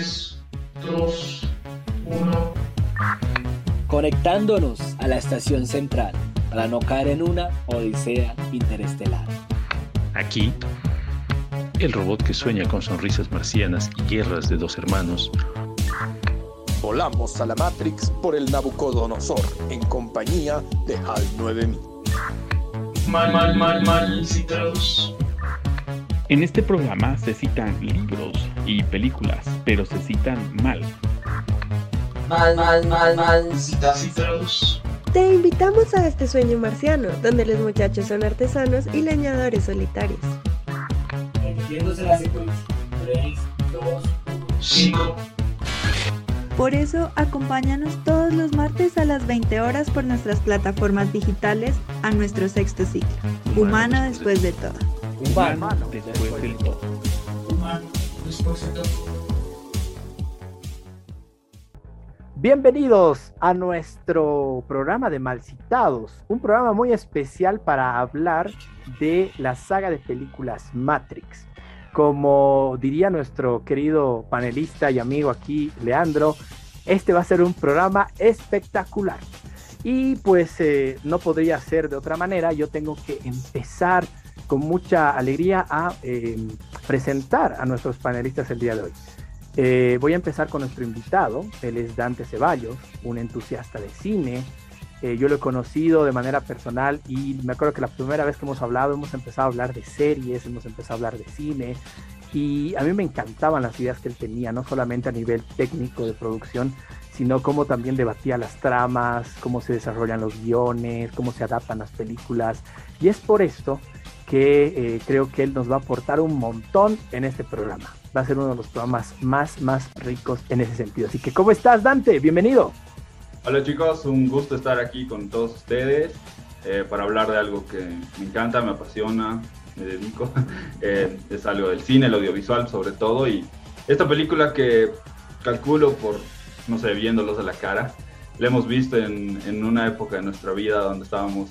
3, 2, 1. Conectándonos a la estación central para no caer en una odisea interestelar. Aquí, el robot que sueña con sonrisas marcianas y guerras de dos hermanos. Volamos a la Matrix por el Nabucodonosor en compañía de HAL 9000. Mal, mal, mal, mal citados. En este programa se citan libros y películas, pero se citan mal. Mal, mal, mal, mal Citados. Te invitamos a este sueño marciano, donde los muchachos son artesanos y leñadores solitarios. Entiéndose la secuencia. 3, 2, 5. Por eso, acompáñanos todos los martes a las 20 horas por nuestras plataformas digitales a nuestro sexto ciclo, Humano después de todo. Humano después del todo. Humano después de todo. Bienvenidos a nuestro programa de Malcitados, un programa muy especial para hablar de la saga de películas Matrix. Como diría nuestro querido panelista y amigo aquí, Leandro, este va a ser un programa espectacular. Y pues eh, no podría ser de otra manera, yo tengo que empezar con mucha alegría a eh, presentar a nuestros panelistas el día de hoy. Eh, voy a empezar con nuestro invitado, él es Dante Ceballos, un entusiasta de cine. Eh, yo lo he conocido de manera personal y me acuerdo que la primera vez que hemos hablado hemos empezado a hablar de series, hemos empezado a hablar de cine y a mí me encantaban las ideas que él tenía, no solamente a nivel técnico de producción, sino cómo también debatía las tramas, cómo se desarrollan los guiones, cómo se adaptan las películas. Y es por esto que eh, creo que él nos va a aportar un montón en este programa. Va a ser uno de los programas más, más ricos en ese sentido. Así que, ¿cómo estás, Dante? Bienvenido. Hola chicos, un gusto estar aquí con todos ustedes eh, para hablar de algo que me encanta, me apasiona, me dedico. Eh, es algo del cine, el audiovisual sobre todo. Y esta película que calculo por, no sé, viéndolos a la cara, la hemos visto en, en una época de nuestra vida donde estábamos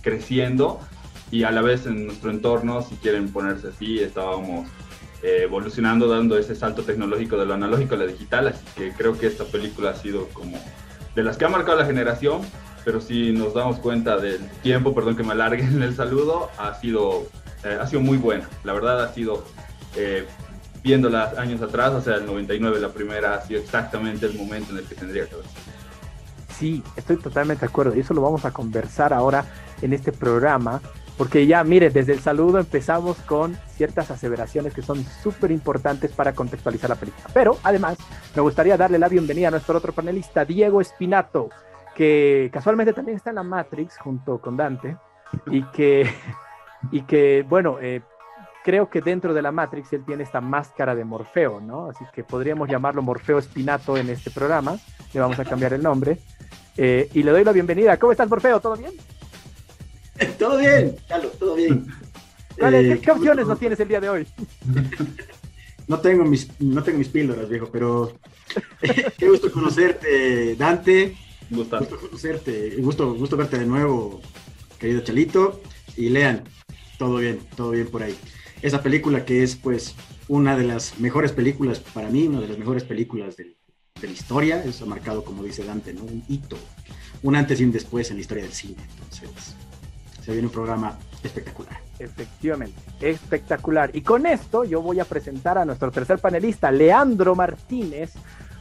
creciendo y a la vez en nuestro entorno, si quieren ponerse así, estábamos eh, evolucionando, dando ese salto tecnológico de lo analógico a lo digital, así que creo que esta película ha sido como de las que ha marcado la generación, pero si nos damos cuenta del tiempo, perdón que me alargue en el saludo, ha sido, eh, ha sido muy buena, la verdad ha sido, eh, viéndola años atrás, o sea, el 99 la primera, ha sido exactamente el momento en el que tendría que haber. Sí, estoy totalmente de acuerdo y eso lo vamos a conversar ahora en este programa, porque ya, mire, desde el saludo empezamos con ciertas aseveraciones que son súper importantes para contextualizar la película. Pero además, me gustaría darle la bienvenida a nuestro otro panelista, Diego Espinato, que casualmente también está en la Matrix junto con Dante y que, y que bueno, eh, creo que dentro de la Matrix él tiene esta máscara de Morfeo, ¿no? Así que podríamos llamarlo Morfeo Espinato en este programa. Le vamos a cambiar el nombre. Eh, y le doy la bienvenida. ¿Cómo estás, Morfeo? ¿Todo bien? Todo bien, Carlos, todo bien. Vale, Eh, ¿Qué, opciones nos tienes el día de hoy? No tengo mis, no tengo mis píldoras, viejo, pero qué gusto conocerte, Dante. Gusto conocerte, gusto, gusto verte de nuevo, querido Chalito. Y lean, todo bien, todo bien por ahí. Esa película que es, pues, una de las mejores películas para mí, una de las mejores películas del- de la historia. Eso ha marcado, como dice Dante, ¿no? un hito, un antes y un después en la historia del cine. Entonces, se viene un programa espectacular. Efectivamente, espectacular. Y con esto yo voy a presentar a nuestro tercer panelista, Leandro Martínez,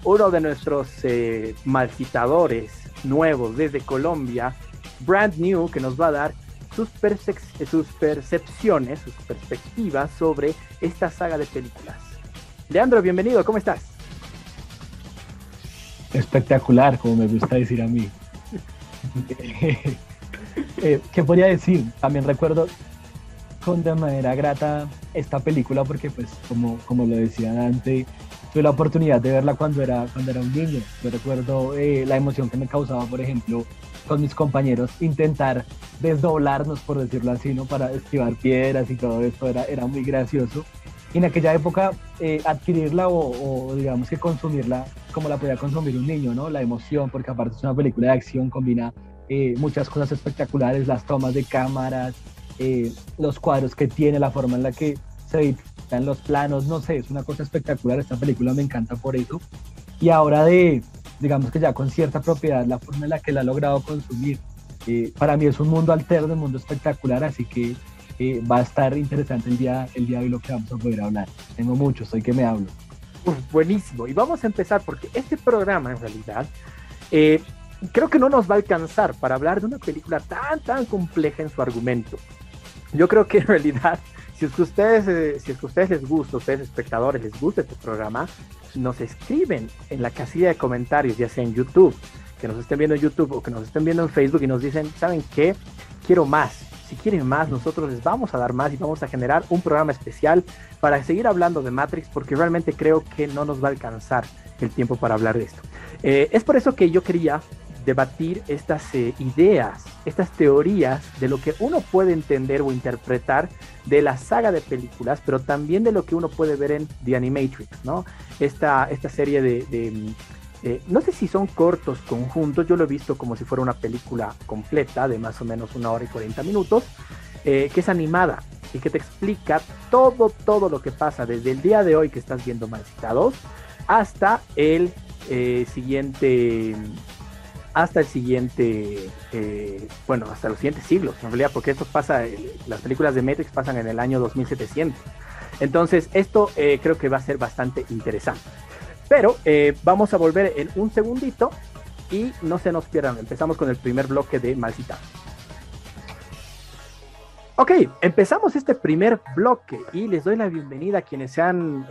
uno de nuestros eh, malcitadores nuevos desde Colombia, brand new, que nos va a dar sus, percep- sus percepciones, sus perspectivas sobre esta saga de películas. Leandro, bienvenido, ¿cómo estás? espectacular, como me gusta decir a mí. Eh, ¿Qué podría decir? También recuerdo con de manera grata esta película porque, pues, como, como lo decía Dante, tuve la oportunidad de verla cuando era, cuando era un niño. Yo recuerdo eh, la emoción que me causaba, por ejemplo, con mis compañeros, intentar desdoblarnos, por decirlo así, ¿no? Para esquivar piedras y todo esto, era, era muy gracioso. Y en aquella época, eh, adquirirla o, o, digamos que consumirla como la podía consumir un niño, ¿no? La emoción, porque aparte es una película de acción, combina eh, muchas cosas espectaculares, las tomas de cámaras, eh, los cuadros que tiene, la forma en la que se vean los planos, no sé, es una cosa espectacular, esta película me encanta por eso. Y ahora de, digamos que ya con cierta propiedad, la forma en la que la ha logrado consumir, eh, para mí es un mundo alterno, un mundo espectacular, así que eh, va a estar interesante el día, el día de hoy lo que vamos a poder hablar. Tengo mucho, soy que me hablo. buenísimo, y vamos a empezar porque este programa en realidad creo que no nos va a alcanzar para hablar de una película tan, tan compleja en su argumento. Yo creo que en realidad, si es que ustedes, eh, si es que ustedes les gusta, ustedes espectadores les gusta este programa, nos escriben en la casilla de comentarios, ya sea en YouTube, que nos estén viendo en YouTube o que nos estén viendo en Facebook y nos dicen, ¿saben qué? Quiero más. Si quieren más, nosotros les vamos a dar más y vamos a generar un programa especial para seguir hablando de Matrix porque realmente creo que no nos va a alcanzar el tiempo para hablar de esto. Eh, es por eso que yo quería debatir estas eh, ideas, estas teorías de lo que uno puede entender o interpretar de la saga de películas, pero también de lo que uno puede ver en The Animatrix, ¿no? Esta, esta serie de, eh, no sé si son cortos conjuntos, yo lo he visto como si fuera una película completa de más o menos una hora y 40 minutos, eh, que es animada y que te explica todo, todo lo que pasa desde el día de hoy que estás viendo Mal hasta el siguiente hasta el siguiente, eh, bueno, hasta los siguientes siglos, en realidad, porque esto pasa, eh, las películas de Matrix pasan en el año 2700. Entonces, esto eh, creo que va a ser bastante interesante. Pero vamos a volver en un segundito y no se nos pierdan. Empezamos con el primer bloque de Malcita. Ok, empezamos este primer bloque y les doy la bienvenida a quienes se han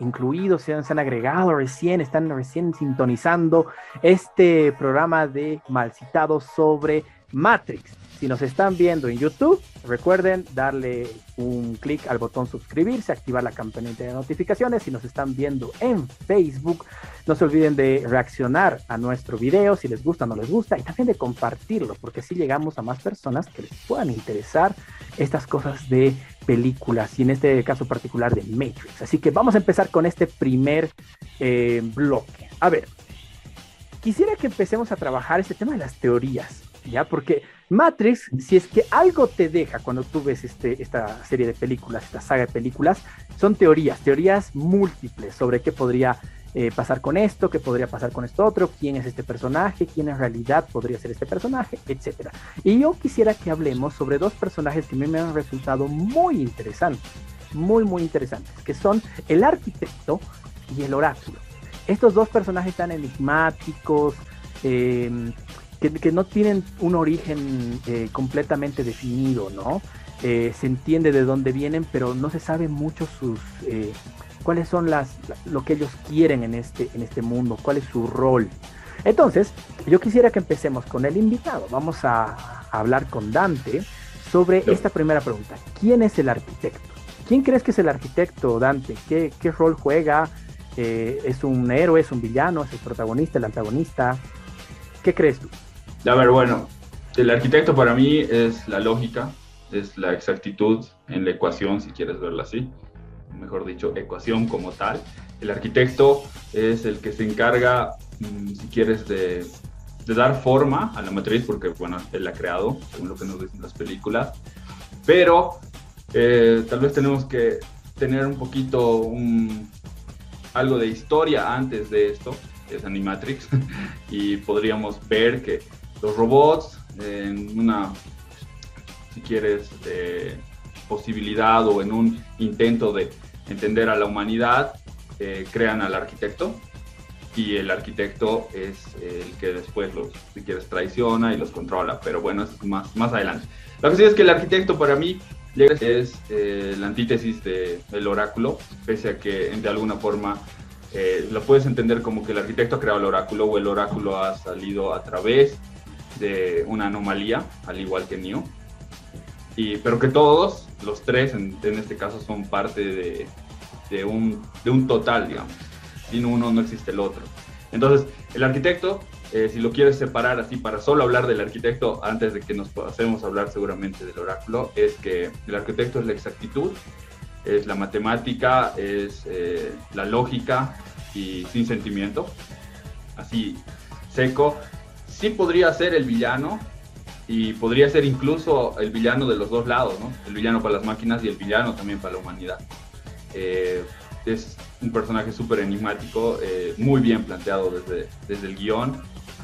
incluidos, se han, se han agregado recién, están recién sintonizando este programa de Malcitados sobre Matrix. Si nos están viendo en YouTube, recuerden darle un clic al botón suscribirse, activar la campanita de notificaciones. Si nos están viendo en Facebook, no se olviden de reaccionar a nuestro video si les gusta o no les gusta y también de compartirlo, porque así llegamos a más personas que les puedan interesar estas cosas de películas y en este caso particular de Matrix. Así que vamos a empezar con este primer eh, bloque. A ver, quisiera que empecemos a trabajar este tema de las teorías, ¿ya? Porque Matrix, si es que algo te deja cuando tú ves este, esta serie de películas, esta saga de películas, son teorías, teorías múltiples sobre qué podría eh, pasar con esto, qué podría pasar con esto otro, quién es este personaje, quién en realidad podría ser este personaje, etc. Y yo quisiera que hablemos sobre dos personajes que a mí me han resultado muy interesantes, muy, muy interesantes, que son el arquitecto y el oráculo. Estos dos personajes tan enigmáticos, em, que, no tienen un origen eh, completamente definido, ¿no? Eh, se entiende de dónde vienen, pero no se sabe mucho sus cuáles son las lo que ellos quieren en este en este mundo, cuál es su rol. Entonces, yo quisiera que empecemos con el invitado. Vamos a, hablar con Dante sobre esta primera pregunta. ¿Quién es el arquitecto? ¿Quién crees que es el arquitecto, Dante? ¿Qué, qué rol juega? Eh, ¿Es un héroe? ¿Es un villano? ¿Es el protagonista? ¿El antagonista? ¿Qué crees tú? A ver, bueno, el arquitecto para mí es la lógica, es la exactitud en la ecuación, si quieres verla así mejor dicho, ecuación como tal. El arquitecto es el que se encarga, mm, si quieres, de, dar forma a la matriz, porque, bueno, él la ha creado, según lo que nos dicen las películas. Pero eh, tal vez tenemos que tener un poquito un, algo de historia antes de esto, es Animatrix, y podríamos ver que los robots en una, si quieres, eh, posibilidad o en un intento de entender a la humanidad, eh, crean al arquitecto y el arquitecto es el que después los, si quieres, traiciona y los controla, pero bueno, es más, más adelante. La cuestión es que el arquitecto para mí es eh, la antítesis del oráculo, pese a que de alguna forma eh, lo puedes entender como que el arquitecto ha creado el oráculo o el oráculo ha salido a través de una anomalía, al igual que Neo, y, pero que todos, los tres en, este caso, son parte de, un, total, digamos. Sin uno no existe el otro. Entonces, el arquitecto, eh, si lo quieres separar así para solo hablar del arquitecto, antes de que nos podamos hablar seguramente del oráculo, es que el arquitecto es la exactitud, es la matemática, es eh, la lógica y sin sentimiento, así seco. Sí podría ser el villano, y podría ser incluso el villano de los dos lados, ¿no? El villano para las máquinas y el villano también para la humanidad. Eh, es un personaje súper enigmático, eh, muy bien planteado desde, desde el guion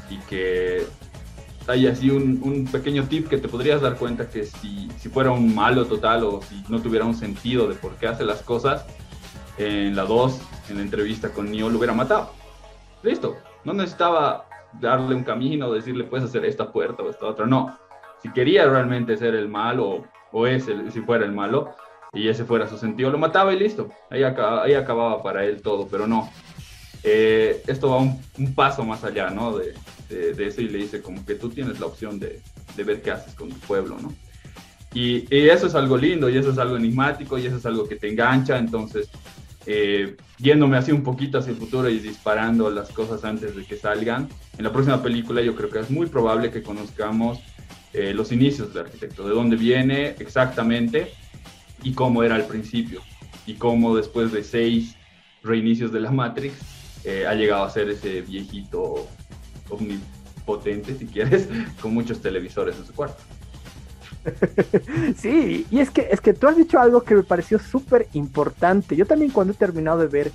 y que hay así un, un, pequeño tip que te podrías dar cuenta que si, si, fuera un malo total o si no tuviera un sentido de por qué hace las cosas, en la 2, en la entrevista con Neo, lo hubiera matado. Listo, no necesitaba darle un camino, decirle puedes hacer esta puerta o esta otra, no. Si quería realmente ser el malo o es el, si fuera el malo y ese fuera su sentido, lo mataba y listo. Ahí, ahí acababa para él todo, pero no. Eh, esto va un, paso más allá, ¿no? De, de, eso y le dice como que tú tienes la opción de, de ver qué haces con tu pueblo, ¿no? Y, eso es algo lindo y eso es algo enigmático y eso es algo que te engancha, entonces eh, yéndome así un poquito hacia el futuro y disparando las cosas antes de que salgan, en la próxima película yo creo que es muy probable que conozcamos eh, los inicios del arquitecto, de dónde viene exactamente y cómo era al principio y cómo después de seis reinicios de la Matrix eh, ha llegado a ser ese viejito omnipotente, si quieres, con muchos televisores en su cuarto. Sí, y es que, es que tú has dicho algo que me pareció súper importante. Yo también cuando he terminado de ver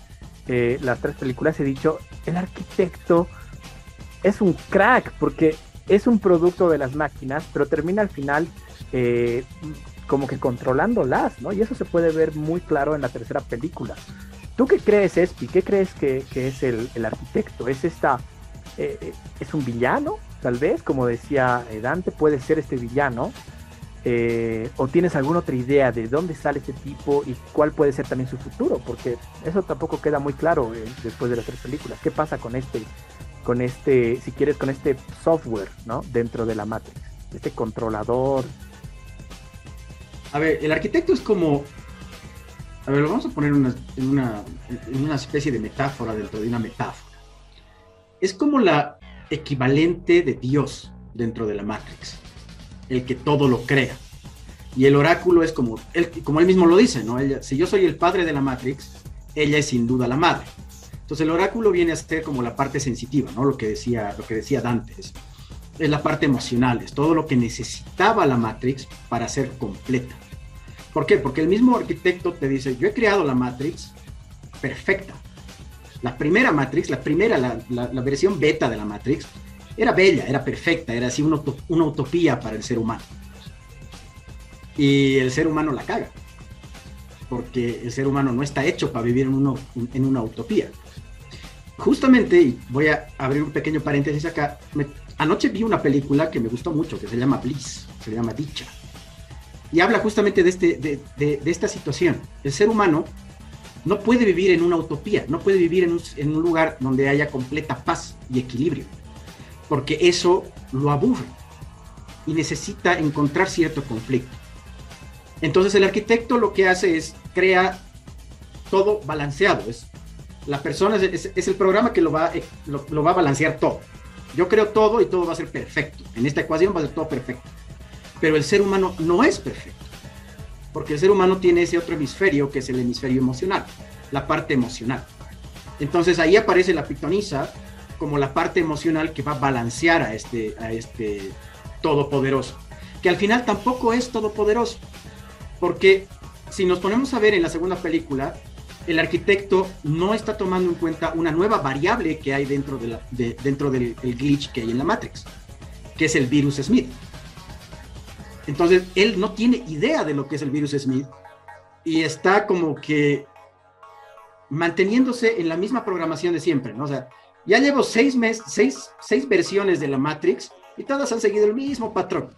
eh, las tres películas he dicho, el arquitecto es un crack porque es un producto de las máquinas, pero termina al final eh, como que controlándolas, ¿no? Y eso se puede ver muy claro en la tercera película. ¿Tú qué crees, Espi? ¿Qué crees que, que es el, arquitecto? ¿Es esta... Eh, ¿Es un villano? Tal vez, como decía Dante, puede ser este villano. Eh, ¿O tienes alguna otra idea de dónde sale este tipo y cuál puede ser también su futuro? Porque eso tampoco queda muy claro eh, después de las tres películas. ¿Qué pasa con este, con este, si quieres, con este software, ¿no? Dentro de la Matrix, este controlador. A ver, el arquitecto es como, a ver, lo vamos a poner en una especie de metáfora dentro de una metáfora. Es como la equivalente de Dios dentro de la Matrix el que todo lo crea. Y el oráculo es como él, como él mismo lo dice, ¿no? Ella, si yo soy el padre de la Matrix, ella es sin duda la madre. Entonces el oráculo viene a ser como la parte sensitiva, ¿no? Lo que decía, lo que decía Dante. Es, la parte emocional, es todo lo que necesitaba la Matrix para ser completa. ¿Por qué? Porque el mismo arquitecto te dice, yo he creado la Matrix perfecta. La primera Matrix, la primera, la, la versión beta de la Matrix, era bella, era perfecta, era así una, una, utopía para el ser humano. Y el ser humano la caga, porque el ser humano no está hecho para vivir en, uno, en una utopía. Justamente, y voy a abrir un pequeño paréntesis acá, me, anoche vi una película que me gustó mucho, que se llama Bliss, se llama Dicha, y habla justamente de, este, de, de, esta situación. El ser humano no puede vivir en una utopía, no puede vivir en un, en un lugar donde haya completa paz y equilibrio porque eso lo aburre y necesita encontrar cierto conflicto. Entonces el arquitecto lo que hace es crea todo balanceado. Es, la persona es, el programa que lo va, lo, lo, va a balancear todo. Yo creo todo y todo va a ser perfecto. En esta ecuación va a ser todo perfecto. Pero el ser humano no es perfecto. Porque el ser humano tiene ese otro hemisferio que es el hemisferio emocional, la parte emocional. Entonces ahí aparece la pitonisa como la parte emocional que va a balancear a este, a este todopoderoso, que al final tampoco es todopoderoso, porque si nos ponemos a ver en la segunda película, el arquitecto no está tomando en cuenta una nueva variable que hay dentro, de la, de, dentro del glitch que hay en la Matrix, que es el virus Smith. Entonces, él no tiene idea de lo que es el virus Smith y está como que manteniéndose en la misma programación de siempre, ¿no? O sea, ya llevo seis, meses, seis, seis versiones de la Matrix y todas han seguido el mismo patrón.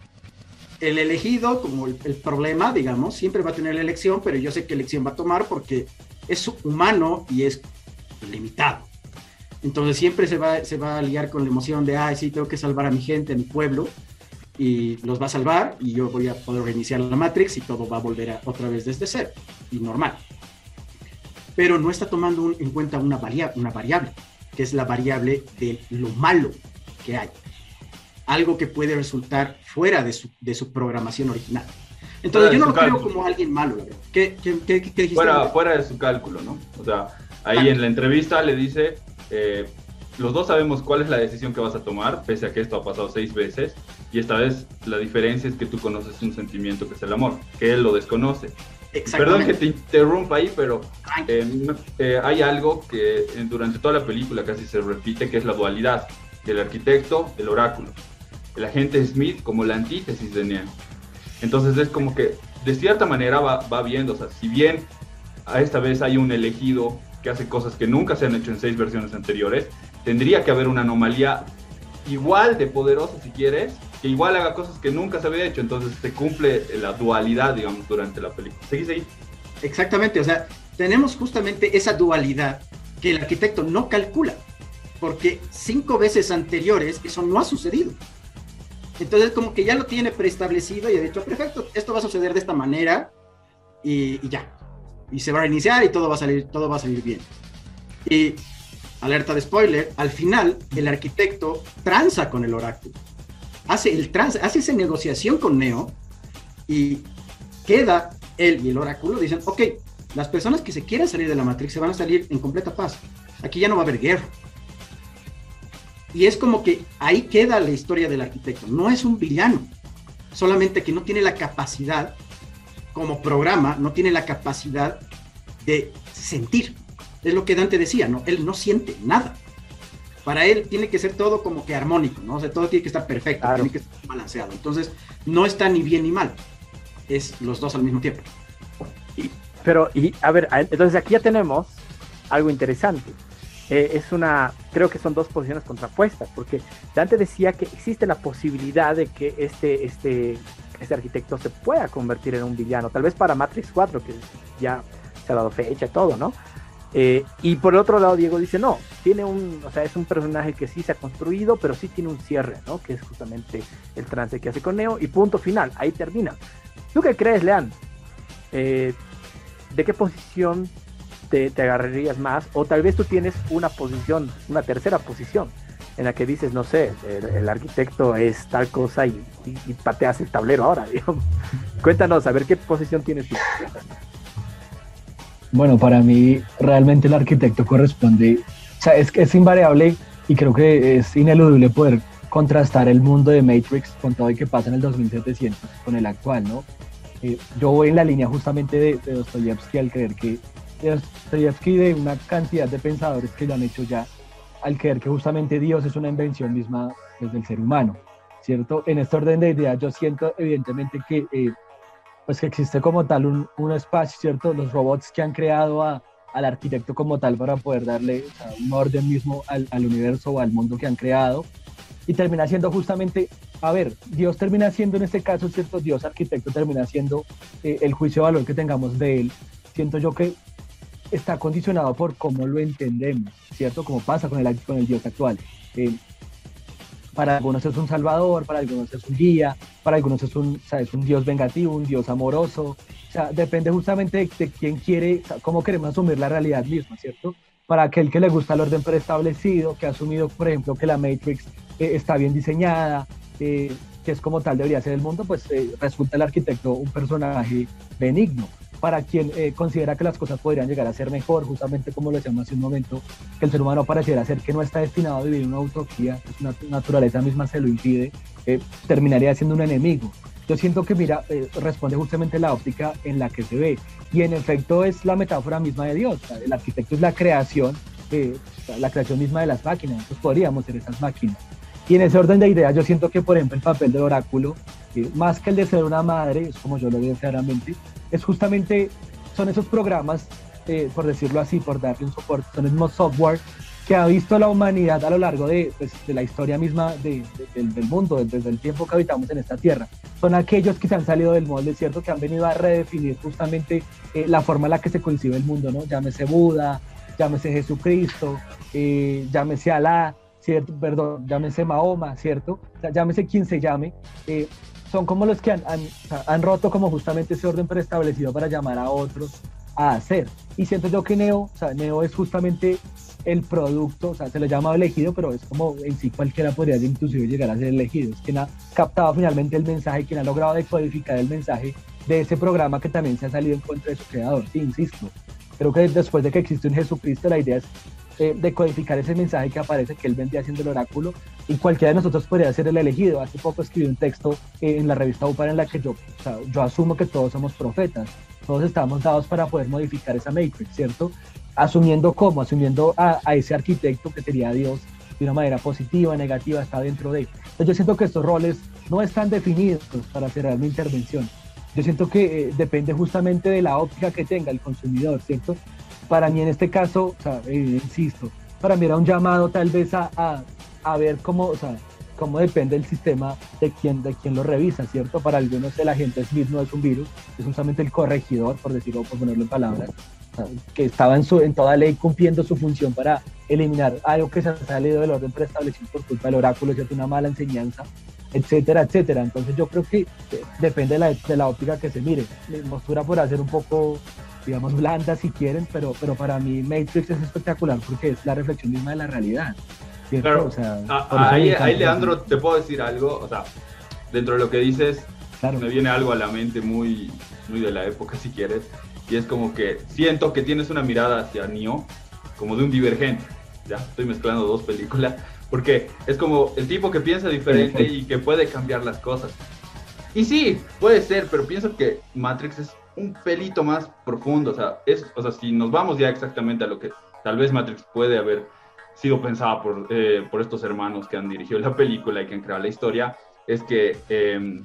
El elegido, como el, el, problema, digamos, siempre va a tener la elección, pero yo sé qué elección va a tomar porque es humano y es limitado. Entonces siempre se va, se va a liar con la emoción de, ay, sí, tengo que salvar a mi gente, a mi pueblo, y los va a salvar y yo voy a poder reiniciar la Matrix y todo va a volver a, otra vez desde cero, y normal. Pero no está tomando un, en cuenta una, varia, una variable que es la variable de lo malo que hay. Algo que puede resultar fuera de su, de su programación original. Entonces, yo no lo cálculo. creo como alguien malo. ¿Qué, qué, qué, qué dijiste? Fuera, fuera, de su cálculo, ¿no? O sea, ahí ah. en la entrevista le dice, eh, los dos sabemos cuál es la decisión que vas a tomar, pese a que esto ha pasado seis veces, y esta vez la diferencia es que tú conoces un sentimiento que es el amor, que él lo desconoce. Perdón que te interrumpa ahí, pero eh, eh, hay algo que eh, durante toda la película casi se repite, que es la dualidad del arquitecto, del oráculo. El agente Smith como la antítesis de Neo. Entonces es como que de cierta manera va, va viendo, o sea, si bien a esta vez hay un elegido que hace cosas que nunca se han hecho en seis versiones anteriores, tendría que haber una anomalía igual de poderosa si quieres, que igual haga cosas que nunca se había hecho, entonces se cumple la dualidad, digamos, durante la película. ¿Seguís ahí? Exactamente, o sea, tenemos justamente esa dualidad que el arquitecto no calcula, porque cinco veces anteriores eso no ha sucedido. Entonces como que ya lo tiene preestablecido y ha dicho, perfecto, esto va a suceder de esta manera y, y ya. Y se va a reiniciar y todo va a salir, todo va a salir bien. Y alerta de spoiler, al final el arquitecto tranza con el oráculo. Hace el trans, hace esa negociación con Neo y queda él y el oráculo dicen, ok, las personas que se quieran salir de la Matrix se van a salir en completa paz. Aquí ya no va a haber guerra. Y es como que ahí queda la historia del arquitecto. No es un villano, solamente que no tiene la capacidad, como programa, no tiene la capacidad de sentir. Es lo que Dante decía, ¿no? Él no siente nada. Para él tiene que ser todo como que armónico, ¿no? O sea, todo tiene que estar perfecto, Claro. tiene que estar balanceado. Entonces, no está ni bien ni mal. Es los dos al mismo tiempo. Pero, y a ver, entonces aquí ya tenemos algo interesante. Eh, es una, creo que son dos posiciones contrapuestas, porque Dante decía que existe la posibilidad de que este, este, este arquitecto se pueda convertir en un villano, tal vez para Matrix 4, que ya se ha dado fecha y todo, ¿no? Eh, y por el otro lado, Diego dice, no, tiene un, o sea, es un personaje que sí se ha construido, pero sí tiene un cierre, ¿no? Que es justamente el trance que hace con Neo, y punto final, ahí termina. ¿Tú qué crees, Lean? Eh, ¿de qué posición te, te agarrarías más? O tal vez tú tienes una posición, una tercera posición, en la que dices, no sé, el, el arquitecto es tal cosa y, y- pateas el tablero ahora, digamos. Cuéntanos, a ver qué posición tienes tú. Bueno, para mí realmente el arquitecto corresponde, o sea, es que es invariable y creo que es ineludible poder contrastar el mundo de Matrix con todo lo que pasa en el 2700 con el actual, ¿no? Eh, yo voy en la línea justamente de, de Dostoyevsky al creer que Dostoyevsky de una cantidad de pensadores que lo han hecho ya, al creer que justamente Dios es una invención misma pues, del ser humano, ¿cierto? En este orden de ideas yo siento evidentemente que eh, pues que existe como tal un, un espacio, ¿cierto? Los robots que han creado a- al arquitecto como tal para poder darle o sea, un orden mismo al, al universo o al mundo que han creado. Y termina siendo justamente, a ver, Dios termina siendo en este caso, ¿cierto? Dios arquitecto termina siendo eh, el juicio de valor que tengamos de él. Siento yo que está condicionado por cómo lo entendemos, ¿cierto? Como pasa con el, con el Dios actual. Eh, para algunos es un salvador, para algunos es un guía, para algunos es un, o sea, es un Dios vengativo, un Dios amoroso. O sea, depende justamente de, quién quiere, cómo queremos asumir la realidad misma, ¿cierto? Para aquel que le gusta el orden preestablecido, que ha asumido, por ejemplo, que la Matrix eh, está bien diseñada, eh, que es como tal debería ser el mundo, pues eh, resulta el arquitecto un personaje benigno. Para quien eh, considera que las cosas podrían llegar a ser mejor, justamente como lo decíamos hace un momento, que el ser humano pareciera ser que no está destinado a vivir una utopía, pues una naturaleza misma se lo impide, eh, terminaría siendo un enemigo. Yo siento que, mira, eh, responde justamente la óptica en la que se ve. Y en efecto es la metáfora misma de Dios. El arquitecto es la creación, eh, la creación misma de las máquinas. Nosotros podríamos ser esas máquinas. Y en ese orden de ideas, yo siento que, por ejemplo, el papel del oráculo, eh, más que el de ser una madre, es como yo lo veo claramente, es justamente, son esos programas, eh, por decirlo así, por darle un soporte, son el mismo software que ha visto la humanidad a lo largo de, pues, de la historia misma de- de- del, mundo, desde el tiempo que habitamos en esta tierra. Son aquellos que se han salido del molde, ¿cierto? Que han venido a redefinir justamente eh, la forma en la que se concibe el mundo, ¿no? Llámese Buda, llámese Jesucristo, eh, llámese Alá, ¿cierto? Perdón, llámese Mahoma, ¿cierto? O sea, llámese quien se llame. eh, son como los que han, han- han roto como justamente ese orden preestablecido para llamar a otros a hacer. Y siento yo que Neo, o sea, Neo es justamente el producto, o sea, se le llama elegido, pero es como en sí cualquiera podría inclusive llegar a ser elegido. Es quien ha captado finalmente el mensaje, quien ha logrado decodificar el mensaje de ese programa que también se ha salido en contra de su creador. Sí, insisto, creo que después de que existe un Jesucristo, la idea es eh, decodificar ese mensaje que aparece, que él vendría siendo el oráculo, y cualquiera de nosotros podría ser el elegido. Hace poco escribí un texto eh, en la revista UPAR en la que yo, o sea, yo asumo que todos somos profetas. todos estamos dados para poder modificar esa Matrix, ¿cierto? Asumiendo cómo, asumiendo a, a ese arquitecto que sería Dios de una manera positiva, negativa, está dentro de. Entonces yo siento que estos roles no están definidos para cerrar mi intervención. Yo siento que eh, depende justamente de la óptica que tenga el consumidor, ¿cierto? Para mí en este caso, o sea, eh, insisto, para mí era un llamado tal vez a, a, a ver cómo, o sea, cómo depende el sistema de quien, de quien lo revisa, ¿cierto? Para algunos el agente Smith no es un virus, es justamente el corregidor, por decirlo, por ponerlo en palabras, que estaba en, su, en toda ley cumpliendo su función para eliminar algo que se ha salido del orden preestablecido por culpa del oráculo, ¿cierto? Una mala enseñanza, etcétera, etcétera. Entonces yo creo que depende de la, de la óptica que se mire. Mi postura por hacer un poco digamos, blanda si quieren, pero, pero para mí Matrix es espectacular porque es la reflexión misma de la realidad. Claro, o sea, ahí, ahí, Leandro, te puedo decir algo, o sea, dentro de lo que dices, claro. me viene algo a la mente muy, muy de la época, si quieres, y es como que siento que tienes una mirada hacia Neo como de un divergente, ya, estoy mezclando dos películas, porque es como el tipo que piensa diferente y que puede cambiar las cosas. Y sí, puede ser, pero pienso que Matrix es un pelito más profundo, o sea, es, o sea, si nos vamos ya exactamente a lo que tal vez Matrix puede haber sido pensada por, eh, por estos hermanos que han dirigido la película y que han creado la historia, es que eh,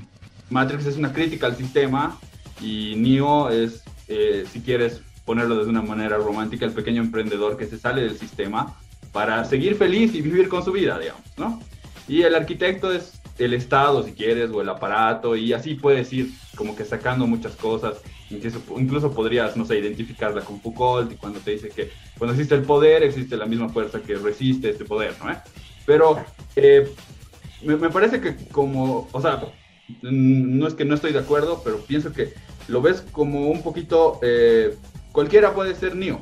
Matrix es una crítica al sistema y Neo es, eh, si quieres ponerlo de una manera romántica, el pequeño emprendedor que se sale del sistema para seguir feliz y vivir con su vida, digamos, ¿no? Y el arquitecto es el Estado, si quieres, o el aparato, y así puedes ir como que sacando muchas cosas. Incluso, incluso podrías, no sé, identificarla con Foucault y cuando te dice que cuando existe el poder, existe la misma fuerza que resiste este poder, ¿no? Pero eh, me, me, parece que como, o sea, no es que no estoy de acuerdo, pero pienso que lo ves como un poquito, eh, cualquiera puede ser Neo.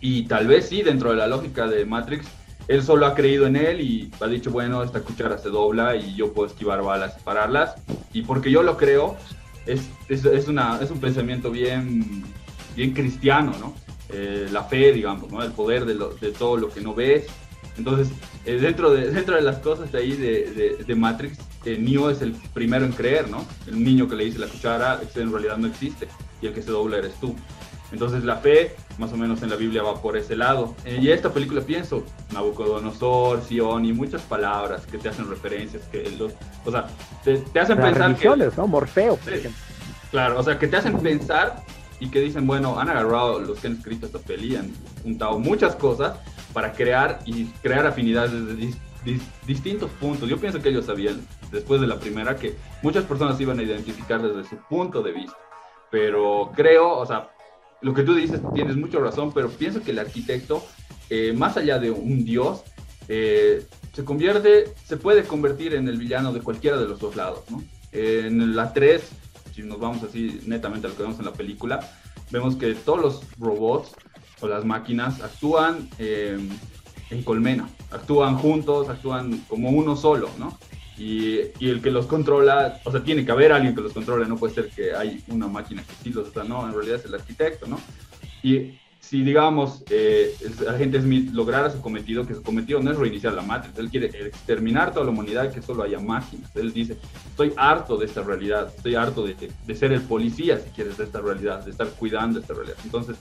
Y tal vez sí, dentro de la lógica de Matrix, él solo ha creído en él y ha dicho, bueno, esta cuchara se dobla y yo puedo esquivar balas y pararlas. Y porque yo lo creo, es, es, una, es un pensamiento bien, bien cristiano, ¿no? Eh, la fe, digamos, ¿no? El poder de, lo, de, todo lo que no ves. Entonces, eh, dentro, de, dentro de las cosas de ahí de, de, de Matrix, eh, Neo es el primero en creer, ¿no? El niño que le dice la cuchara, en realidad no existe y el que se dobla eres tú. Entonces la fe, más o menos en la Biblia, va por ese lado. Eh, y esta película pienso, Nabucodonosor, Sion y muchas palabras que te hacen referencias, que los, o sea, te, te hacen Las pensar que... ¿no? Morfeo, por ejemplo. Claro, o sea, que te hacen pensar y que dicen, bueno, han agarrado los que han escrito esta peli, han juntado muchas cosas para crear y crear afinidades desde dis- dis- distintos puntos. Yo pienso que ellos sabían, después de la primera, que muchas personas iban a identificar desde su punto de vista. Pero creo, o sea, lo que tú dices, tienes mucha razón, pero pienso que el arquitecto, eh, más allá de un dios, eh, se convierte, se puede convertir en el villano de cualquiera de los dos lados, ¿no? En la 3, si nos vamos así netamente a lo que vemos en la película, vemos que todos los robots o las máquinas actúan eh, en colmena, actúan juntos, actúan como uno solo, ¿no? Y, y, el que los controla, o sea, tiene que haber alguien que los controle, no puede ser que hay una máquina que sí los está, no, en realidad es el arquitecto, ¿no? Y si, digamos, eh, el agente Smith lograra su cometido, que su cometido no es reiniciar la Matrix, él quiere exterminar toda la humanidad, que solo haya máquinas. Él dice, estoy harto de esta realidad, estoy harto de, de ser el policía, si quieres, de esta realidad, de estar cuidando esta realidad. Entonces,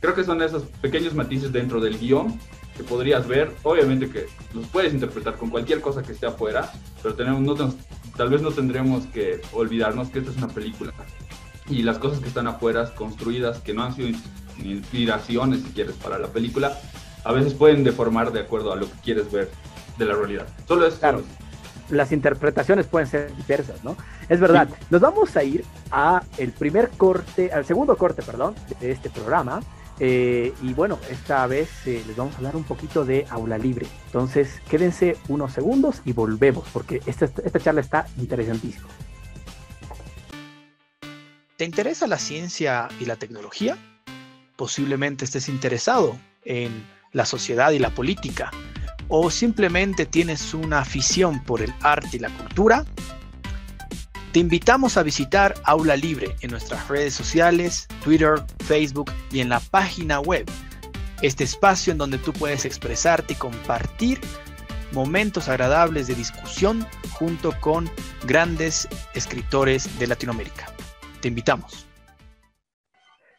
creo que son esos pequeños matices dentro del guion que podrías ver, obviamente que los puedes interpretar con cualquier cosa que esté afuera, pero tenemos, no tenemos, tal vez no tendremos que olvidarnos que esta es una película y las cosas que están afuera construidas, que no han sido inspiraciones, si quieres, para la película, a veces pueden deformar de acuerdo a lo que quieres ver de la realidad. Solo es... Claro. Las interpretaciones pueden ser diversas, ¿no? Es verdad. Sí. Nos vamos a ir a el primer corte, al segundo corte, perdón, de este programa. Eh, y bueno, esta vez eh, les vamos a hablar un poquito de aula libre. Entonces, quédense unos segundos y volvemos, porque esta, esta charla está interesantísima. ¿Te interesa la ciencia y la tecnología? Posiblemente estés interesado en la sociedad y la política, o simplemente tienes una afición por el arte y la cultura. Te invitamos a visitar Aula Libre en nuestras redes sociales, Twitter, Facebook y en la página web. Este espacio en donde tú puedes expresarte y compartir momentos agradables de discusión junto con grandes escritores de Latinoamérica. Te invitamos.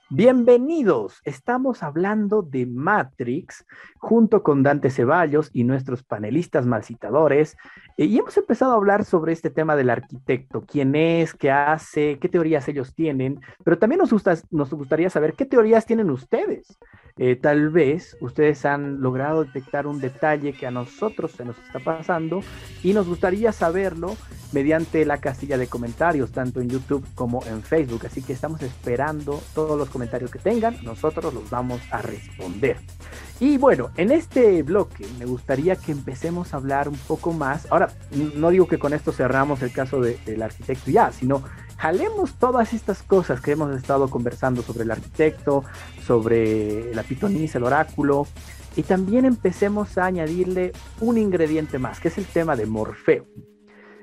Bienvenidos. Estamos hablando de Matrix junto con Dante Ceballos y nuestros panelistas malcitadores. Eh, y hemos empezado a hablar sobre este tema del arquitecto, quién es, qué hace, qué teorías ellos tienen, pero también nos, nos gustaría saber qué teorías tienen ustedes. Eh, tal vez ustedes han logrado detectar un detalle que a nosotros se nos está pasando y nos gustaría saberlo mediante la casilla de comentarios, tanto en YouTube como en Facebook. Así que estamos esperando todos los comentarios que tengan, nosotros los vamos a responder. Y bueno, en este bloque me gustaría que empecemos a hablar un poco más. Ahora, no digo que con esto cerramos el caso del arquitecto ya, sino jalemos todas estas cosas que hemos estado conversando sobre el arquitecto, sobre la pitonisa, el oráculo, y también empecemos a añadirle un ingrediente más, que es el tema de Morfeo.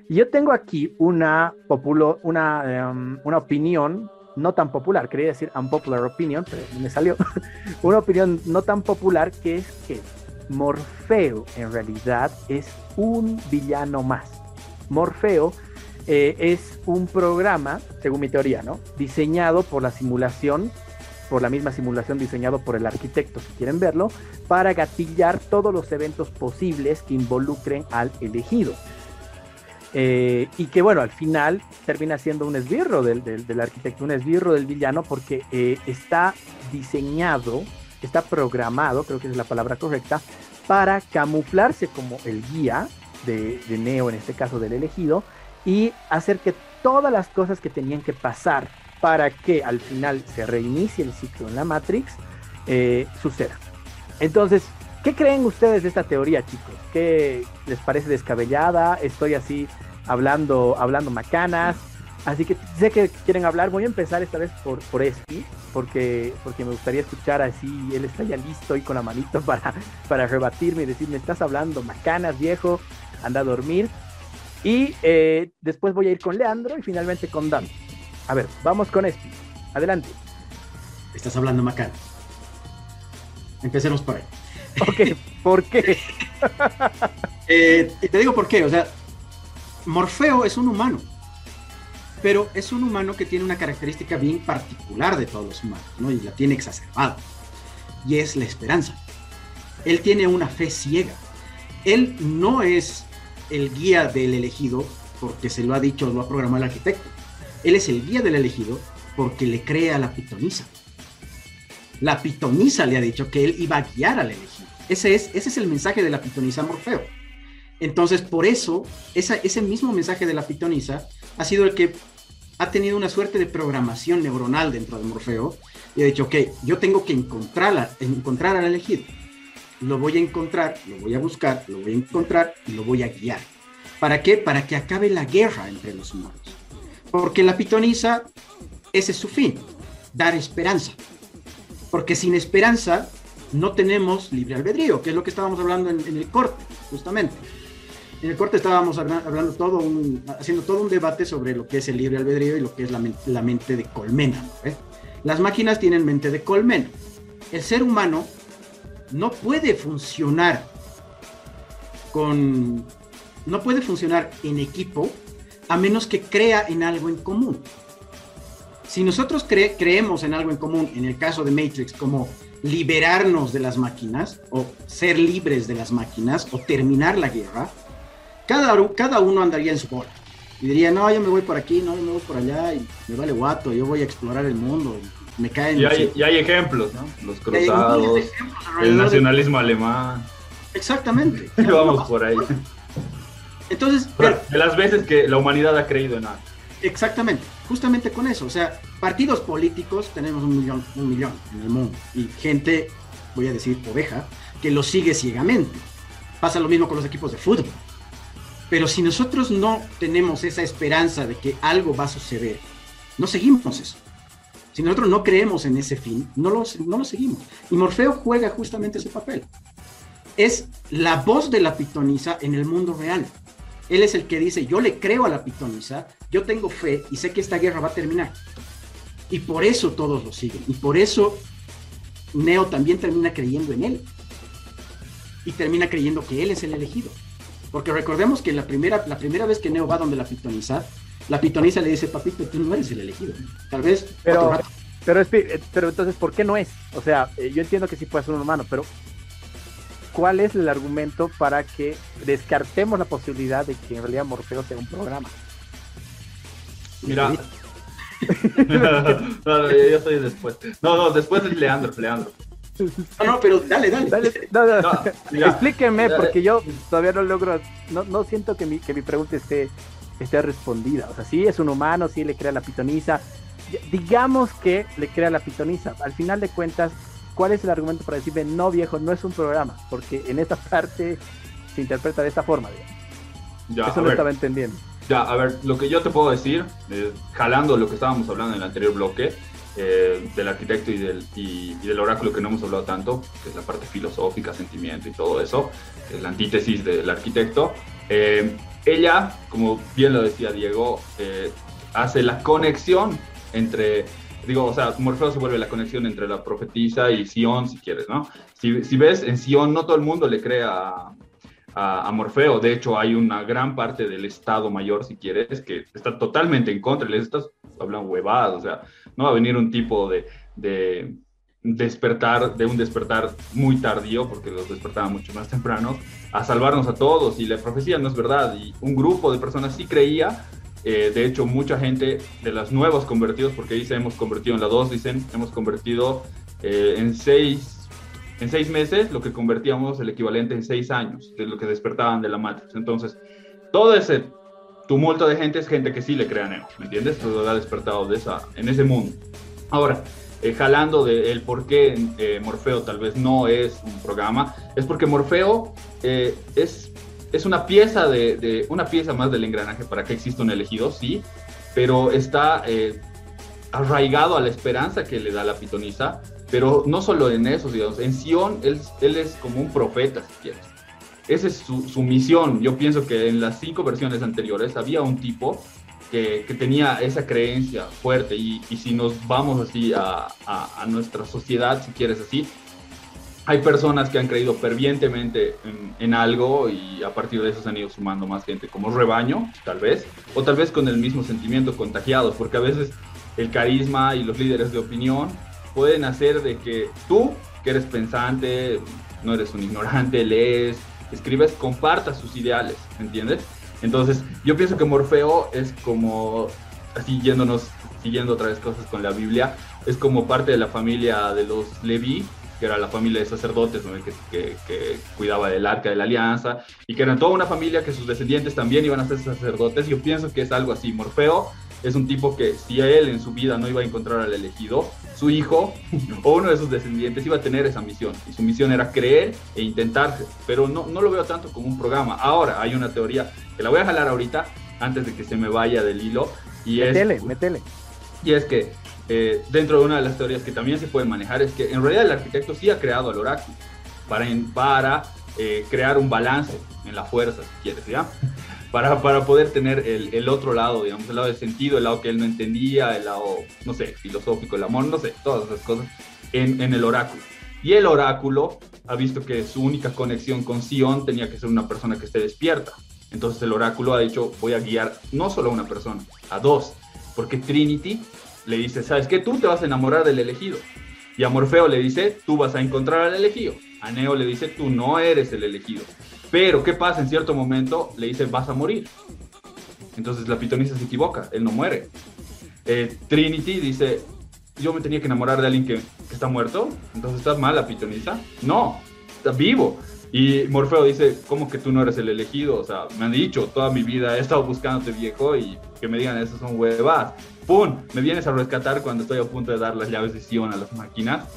Yo tengo aquí una, populo, una, em, una opinión no tan popular, quería decir unpopular opinion, pero me salió, una opinión no tan popular que es que Morfeo en realidad es un villano más. Morfeo eh, es un programa, según mi teoría, ¿no? Diseñado por la simulación, por la misma simulación diseñado por el arquitecto, si quieren verlo, para gatillar todos los eventos posibles que involucren al elegido. Eh, y que bueno, al final termina siendo un esbirro del, del, arquitecto, un esbirro del villano, porque eh, está diseñado, está programado, creo que es la palabra correcta, para camuflarse como el guía de, de Neo, en este caso del elegido, y hacer que todas las cosas que tenían que pasar para que al final se reinicie el ciclo en la Matrix eh, suceda. Entonces, ¿qué creen ustedes de esta teoría, chicos? ¿Qué les parece descabellada? Estoy así hablando, hablando macanas. Así que sé que quieren hablar. Voy a empezar esta vez por, por Espi, porque, porque me gustaría escuchar así. Él está ya listo y con la manito para, para rebatirme y decirme: Estás hablando macanas, viejo, anda a dormir. Y eh, después voy a ir con Leandro y finalmente con Dan. A ver, vamos con Espi. Adelante. Estás hablando macana. Empecemos por ahí. Ok, ¿por qué? eh, te digo por qué. O sea, Morfeo es un humano, pero es un humano que tiene una característica bien particular de todos los humanos, ¿no? Y la tiene exacerbada. Y es la esperanza. Él tiene una fe ciega. Él no es el guía del elegido porque se lo ha dicho, lo ha programado el arquitecto. Él es el guía del elegido porque le cree a la pitonisa. La pitonisa le ha dicho que él iba a guiar al elegido. Ese es, ese es el mensaje de la pitonisa Morfeo. Entonces, por eso, ese mismo mensaje de la pitonisa ha sido el que ha tenido una suerte de programación neuronal dentro de Morfeo y ha dicho, ok, yo tengo que encontrarla, encontrar al elegido. Lo voy a encontrar, lo voy a buscar, lo voy a encontrar y lo voy a guiar. ¿Para qué? Para que acabe la guerra entre los humanos. Porque la pitonisa, ese es su fin, dar esperanza. Porque sin esperanza no tenemos libre albedrío, que es lo que estábamos hablando en, el corte, justamente en el corte estábamos hablando todo haciendo todo un debate sobre lo que es el libre albedrío y lo que es la, mente de colmena. Las máquinas tienen mente de colmena. El ser humano no puede funcionar con, no puede funcionar en equipo a menos que crea en algo en común. Si nosotros creemos en algo en común, en el caso de Matrix, como liberarnos de las máquinas, o ser libres de las máquinas, o terminar la guerra, cada, cada uno andaría en su bola. Y diría, no, yo me voy por aquí, no, yo me voy por allá, y me vale guato, yo voy a explorar el mundo. Me caen. Y hay, y hay ejemplos, ¿no? Los cruzados, el nacionalismo alemán. Exactamente. Vamos por ahí. Entonces, de las veces que la humanidad ha creído en algo. Exactamente, justamente con eso. O sea, partidos políticos tenemos un millón, un millón en el mundo. Y gente, voy a decir oveja, que lo sigue ciegamente. Pasa lo mismo con los equipos de fútbol. Pero si nosotros no tenemos esa esperanza de que algo va a suceder, no seguimos eso. Si nosotros no creemos en ese fin, no lo, no lo seguimos. Y Morfeo juega justamente ese papel. Es la voz de la pitonisa en el mundo real. Él es el que dice, yo le creo a la pitonisa, yo tengo fe y sé que esta guerra va a terminar. Y por eso todos lo siguen. Y por eso Neo también termina creyendo en él. Y termina creyendo que él es el elegido. Porque recordemos que la primera, la primera vez que Neo va donde la pitonisa, la pitonisa le dice, papito, tú no eres el elegido. Tal vez... Pero, Pero, eh, pero entonces, ¿por qué no es? O sea, eh, yo entiendo que sí puede ser un humano, pero ¿cuál es el argumento para que descartemos la posibilidad de que en realidad Morfeo sea un programa? Mira. no, no, yo estoy después. No, no, después es Leandro, Leandro. No, no, pero dale, dale. dale no, no, Explíquenme, porque yo todavía no logro, no, no siento que mi, que mi pregunta esté, esté respondida. O sea, sí es un humano, sí le crea la pitoniza. Digamos que le crea la pitoniza. Al final de cuentas, ¿cuál es el argumento para decirme, no viejo, no es un programa? Porque en esta parte se interpreta de esta forma. Ya, Eso lo estaba entendiendo. Ya, a ver, lo que yo te puedo decir, eh, jalando lo que estábamos hablando en el anterior bloque, eh, del arquitecto y del, y, del oráculo que no hemos hablado tanto, que es la parte filosófica, sentimiento y todo eso, que es la antítesis del arquitecto. Eh, ella, como bien lo decía Diego, eh, hace la conexión entre, digo, o sea, Morfeo se vuelve la conexión entre la profetisa y Sion, si quieres, ¿no? Si, si ves, en Sion no todo el mundo le cree a, Morfeo. De hecho, hay una gran parte del Estado Mayor, si quieres, que está totalmente en contra. Les estás hablando huevadas, o sea, no va a venir un tipo de, despertar, de un despertar muy tardío, porque los despertaban mucho más temprano, a salvarnos a todos. Y la profecía no es verdad. Y un grupo de personas sí creía. Eh, de hecho, mucha gente de los nuevos convertidos, porque dice hemos convertido en la 2, dicen hemos convertido eh, en seis, en seis meses, lo que convertíamos el equivalente en seis años, de lo que despertaban de la Matrix. Entonces, todo ese tumulto de gente es gente que sí le crea Neo, ¿me entiendes? Todo ha despertado de esa, en ese mundo. Ahora, eh, jalando del el por qué eh, Morfeo tal vez no es un programa, es porque Morfeo eh, es, es una pieza de, de, una pieza más del engranaje para que exista un elegido, sí, pero está arraigado a la esperanza que le da la pitonisa, pero no solo en eso, digamos, en Sion él, él es como un profeta, si quieres esa es su, misión. Yo pienso que en las cinco versiones anteriores había un tipo que, tenía esa creencia fuerte y, si nos vamos así a, nuestra sociedad, si quieres así, hay personas que han creído fervientemente en, algo y a partir de eso se han ido sumando más gente, como rebaño, tal vez, o tal vez con el mismo sentimiento contagiados, porque a veces el carisma y los líderes de opinión pueden hacer de que tú, que eres pensante, no eres un ignorante, lees, escribes comparta sus ideales, ¿me entiendes? Entonces, yo pienso que Morfeo es como, así yéndonos, siguiendo otra vez cosas con la Biblia, es como parte de la familia de los Leví, que era la familia de sacerdotes que, que, cuidaba del arca de la alianza, y que eran toda una familia que sus descendientes también iban a ser sacerdotes. Yo pienso que es algo así. Morfeo es un tipo que si él en su vida no iba a encontrar al elegido, su hijo o uno de sus descendientes iba a tener esa misión. Y su misión era creer e intentar, pero no, no lo veo tanto como un programa. Ahora hay una teoría que la voy a jalar ahorita antes de que se me vaya del hilo. Y metele, es, metele. Y es que eh, dentro de una de las teorías que también se pueden manejar es que en realidad el arquitecto sí ha creado el oráculo para, para eh, crear un balance en la fuerza, si quieres, ¿ya? Para, para poder tener el, el, otro lado, digamos, el lado del sentido, el lado que él no entendía, el lado, no sé, filosófico, el amor, no sé, todas esas cosas en, en el oráculo. Y el oráculo ha visto que su única conexión con Sion tenía que ser una persona que esté despierta. Entonces el oráculo ha dicho, voy a guiar no solo a una persona, a dos, porque Trinity le dice, ¿sabes qué? Tú te vas a enamorar del elegido. Y a Morfeo le dice, tú vas a encontrar al elegido. A Neo le dice, tú no eres el elegido. Pero, ¿qué pasa? En cierto momento le dice, vas a morir. Entonces la pitonisa se equivoca, él no muere. Eh, Trinity dice, yo me tenía que enamorar de alguien que, está muerto, entonces estás mal la pitonisa. No, está vivo. Y Morfeo dice, ¿cómo que tú no eres el elegido? O sea, me han dicho, toda mi vida he estado buscándote viejo y que me digan, eso son huevas. ¡Pum! Me vienes a rescatar cuando estoy a punto de dar las llaves de Sion a las máquinas.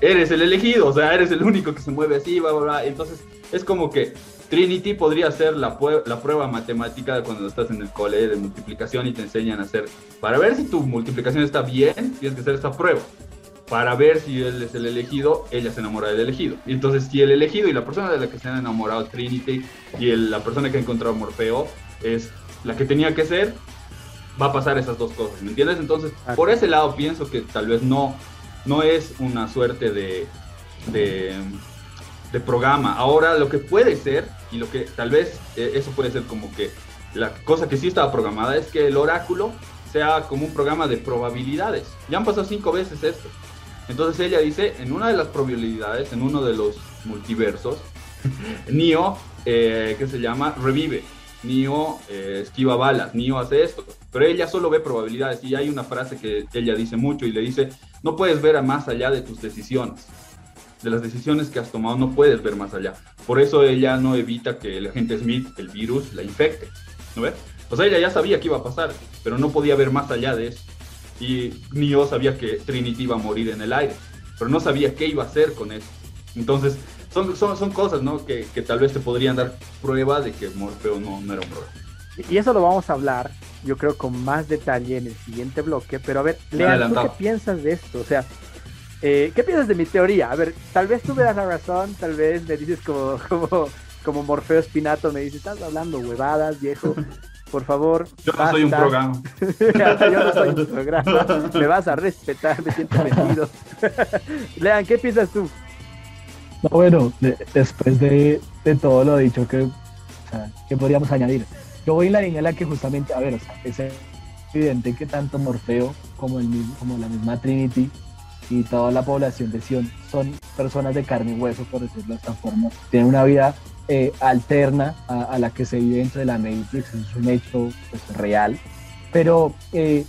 Eres el elegido, o sea, eres el único que se mueve así, bla, bla, bla. Entonces, es como que Trinity podría ser la, la prueba matemática de cuando estás en el cole de multiplicación y te enseñan a hacer, para ver si tu multiplicación está bien, tienes que hacer esta prueba. Para ver si él es el elegido, ella se enamora del elegido. Y entonces, si el elegido y la persona de la que se han enamorado Trinity y la persona que ha encontrado Morfeo es la que tenía que ser, va a pasar esas dos cosas, ¿me entiendes? Entonces, por ese lado pienso que tal vez no, no es una suerte de, de de programa. Ahora lo que puede ser, y lo que tal vez eh, eso puede ser como que la cosa que sí estaba programada, es que el oráculo sea como un programa de probabilidades. Ya han pasado cinco veces esto. Entonces ella dice, en una de las probabilidades, en uno de los multiversos, Neo, eh, que se llama, revive. Neo eh, esquiva balas, Neo hace esto. Pero ella solo ve probabilidades y hay una frase que ella dice mucho y le dice, no puedes ver a más allá de tus decisiones. De las decisiones que has tomado no puedes ver más allá. Por eso ella no evita que el agente Smith, el virus, la infecte. ¿No ves? O sea, ella ya sabía que iba a pasar, pero no podía ver más allá de eso. Y Neo sabía que Trinity iba a morir en el aire, pero no sabía qué iba a hacer con eso. Entonces, son, son, son cosas, ¿no? Que, que, tal vez te podrían dar prueba de que Morfeo no, no era un problema. Y eso lo vamos a hablar, yo creo, con más detalle en el siguiente bloque. Pero a ver, Lean, ¿tú qué piensas de esto? O sea, eh, ¿qué piensas de mi teoría? A ver, tal vez tú me das la razón, tal vez me dices como, como, como Morfeo Espinato, me dices, estás hablando huevadas, viejo. Por favor. Yo no soy un programa. yo no soy un programa. Me vas a respetar, me siento metido. Lean, ¿qué piensas tú? No, bueno, de, después de, de, todo lo dicho, que, o sea, ¿qué podríamos añadir? Yo voy en la línea en la que justamente, a ver, o sea, es evidente que tanto Morfeo como, el, como la misma Trinity y toda la población de Sion son personas de carne y hueso, por decirlo de esta forma. Tienen una vida eh, alterna a, la que se vive dentro de la Matrix, es un hecho pues, real, pero eh,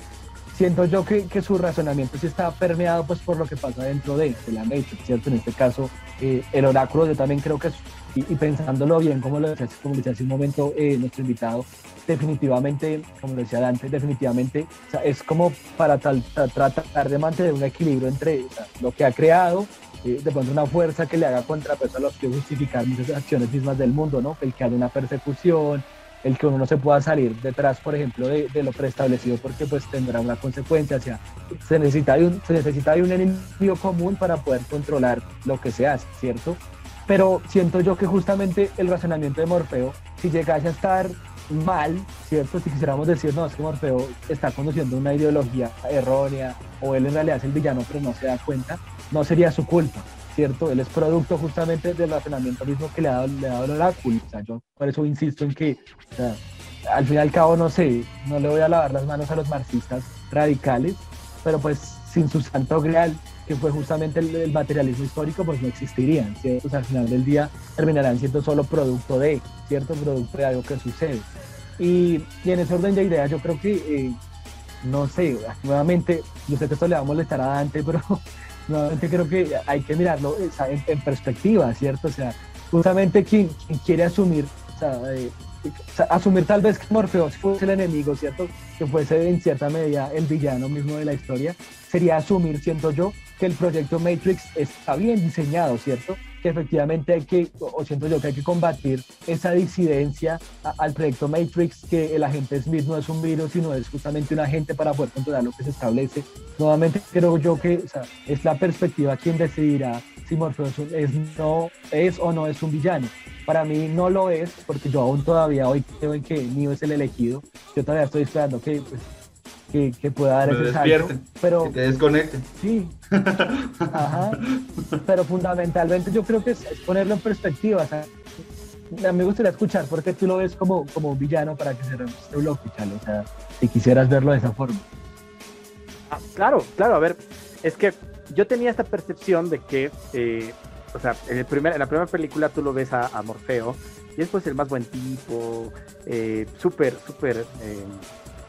siento yo que, que, su razonamiento sí está permeado pues por lo que pasa dentro de, de la Matrix, ¿cierto? En este caso, eh, el oráculo yo también creo que, es, y, pensándolo bien, como lo decía, como decía hace un momento eh, nuestro invitado, definitivamente, como lo decía antes, definitivamente, es como para tal, tra, tratar de mantener un equilibrio entre lo que ha creado, eh, de pronto una fuerza que le haga contrapeso a los que justificar muchas acciones mismas del mundo, ¿no? El que haga una persecución, el que uno no se pueda salir detrás, por ejemplo, de, de, lo preestablecido porque pues tendrá una consecuencia, o sea, se necesita, de un, se necesita de un enemigo común para poder controlar lo que se hace, ¿cierto? Pero siento yo que justamente el razonamiento de Morfeo, si llegase a estar mal, ¿cierto? Si quisiéramos decir, no, es que Morfeo está conduciendo una ideología errónea o él en realidad es el villano pero no se da cuenta, no sería su culpa, ¿cierto? Él es producto justamente del razonamiento mismo que le ha dado, le ha dado el oráculo. O sea, yo por eso insisto en que, o sea, al fin y al cabo, no sé, no le voy a lavar las manos a los marxistas radicales, pero pues sin su santo grial, que fue justamente el, materialismo histórico, pues no existirían. O sea, al final del día terminarán siendo solo producto de, ¿cierto? Producto de algo que sucede. Y, en ese orden de ideas, yo creo que, eh, no sé, nuevamente, yo sé que esto le va a molestar a Dante, pero nuevamente creo que hay que mirarlo en, en perspectiva, ¿cierto? O sea, justamente quien, quiere asumir, o sea, eh, asumir tal vez que Morfeo fuese el enemigo, ¿cierto? Que fuese en cierta medida el villano mismo de la historia, sería asumir, siento yo, que el proyecto Matrix está bien diseñado, ¿cierto? Que efectivamente hay que, o siento yo que hay que combatir esa disidencia al proyecto Matrix, que el agente Smith no es un virus, sino es justamente un agente para poder controlar lo que se establece. Nuevamente creo yo que es la perspectiva quien decidirá si Morpheus es, no, es o no es un villano. Para mí no lo es, porque yo aún todavía hoy creo en que Neo es el elegido. Yo todavía estoy esperando que, pues, que, que, pueda dar ese salto. Pero, que te desconecten. Sí. Ajá. Pero fundamentalmente yo creo que es, es ponerlo en perspectiva. O sea, me gustaría escuchar porque tú lo ves como, como un villano para que cerremos este bloque, Chalo. O sea, si quisieras verlo de esa forma. Ah, claro, claro, a ver, es que yo tenía esta percepción de que, eh, o sea, en, el primer, en la primera película tú lo ves a, Morfeo y es pues el más buen tipo, eh, súper, súper eh,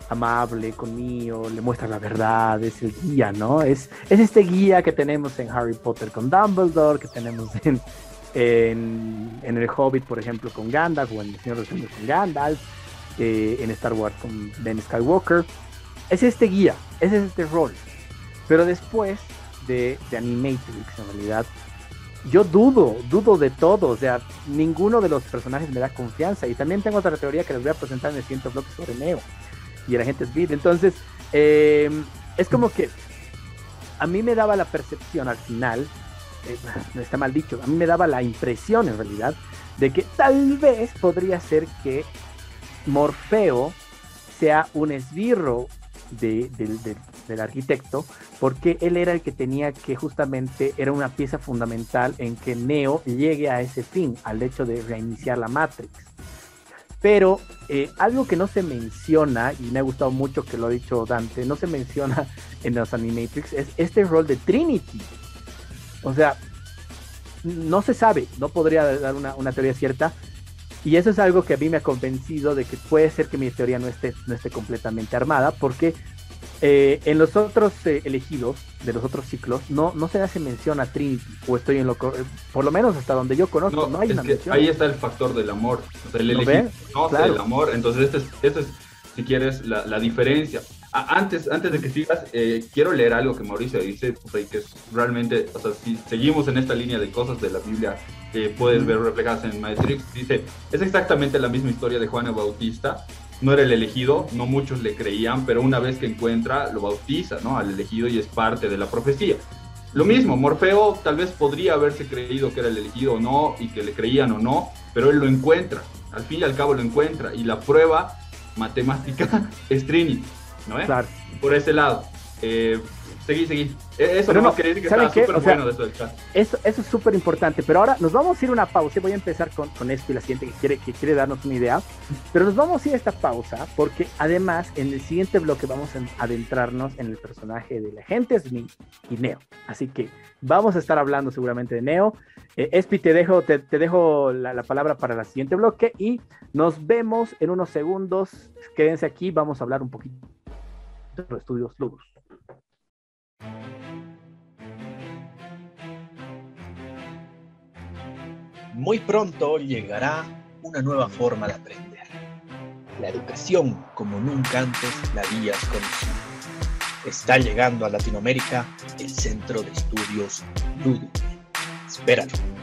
amable conmigo, le muestra la verdad, es el guía, ¿no? Es, es este guía que tenemos en Harry Potter con Dumbledore, que tenemos en, en, El Hobbit, por ejemplo, con Gandalf, o en El Señor de los Anillos con Gandalf, eh, en Star Wars con Ben Skywalker. Es este guía, es este rol. Pero después de, de Animatrix, en realidad, yo dudo, dudo de todo. O sea, ninguno de los personajes me da confianza. Y también tengo otra teoría que les voy a presentar en el siguiente bloque sobre Neo y el agente Smith. Entonces, eh, es como que a mí me daba la percepción al final, eh, está mal dicho, a mí me daba la impresión en realidad de que tal vez podría ser que Morfeo sea un esbirro de, de, de, del arquitecto, porque él era el que tenía que justamente, era una pieza fundamental en que Neo llegue a ese fin, al hecho de reiniciar la Matrix. Pero eh, algo que no se menciona, y me ha gustado mucho que lo ha dicho Dante, no se menciona en los Animatrix, es este rol de Trinity. O sea, no se sabe, no podría dar una, una teoría cierta, y eso es algo que a mí me ha convencido de que puede ser que mi teoría no esté, no esté completamente armada, porque eh, en los otros eh, elegidos de los otros ciclos no, no se hace mención a Trinity, o estoy en lo por lo menos hasta donde yo conozco, no, hay es una que mención. ahí está el factor del amor. O sea, el ¿Lo elegido ven? conoce Claro. el amor. Entonces, este es, este es, si quieres, la, la diferencia. A- antes, antes de que sigas, eh, quiero leer algo que Mauricio dice, Rey, que es realmente, o sea, si seguimos en esta línea de cosas de la Biblia que puedes ver reflejadas en Matrix, dice, es exactamente la misma historia de Juan el Bautista. No era el elegido, no muchos le creían, pero una vez que encuentra, lo bautiza, ¿no? Al elegido y es parte de la profecía. Lo mismo, Morfeo tal vez podría haberse creído que era el elegido o no, y que le creían o no, pero él lo encuentra, al fin y al cabo lo encuentra, y la prueba matemática es Trinity, ¿no? Claro. Por ese lado. Eh, seguí, seguí. Eh, Eso no quería decir que súper O sea, bueno de eso del chat. Eso, eso es súper importante, pero ahora nos vamos a ir a una pausa voy a empezar con, con esto y la siguiente que quiere, que quiere darnos una idea, pero nos vamos a ir a esta pausa porque además en el siguiente bloque vamos a adentrarnos en el personaje del agente Smith y Neo, así que vamos a estar hablando seguramente de Neo. Eh, Espi, te dejo, te, te dejo la, la palabra para el siguiente bloque y nos vemos en unos segundos. Quédense aquí, vamos a hablar un poquito de estudios Ludus. Muy pronto llegará una nueva forma de aprender. La educación como nunca antes la habías conocido. Está llegando a Latinoamérica el Centro de Estudios Ludus. Espéralo.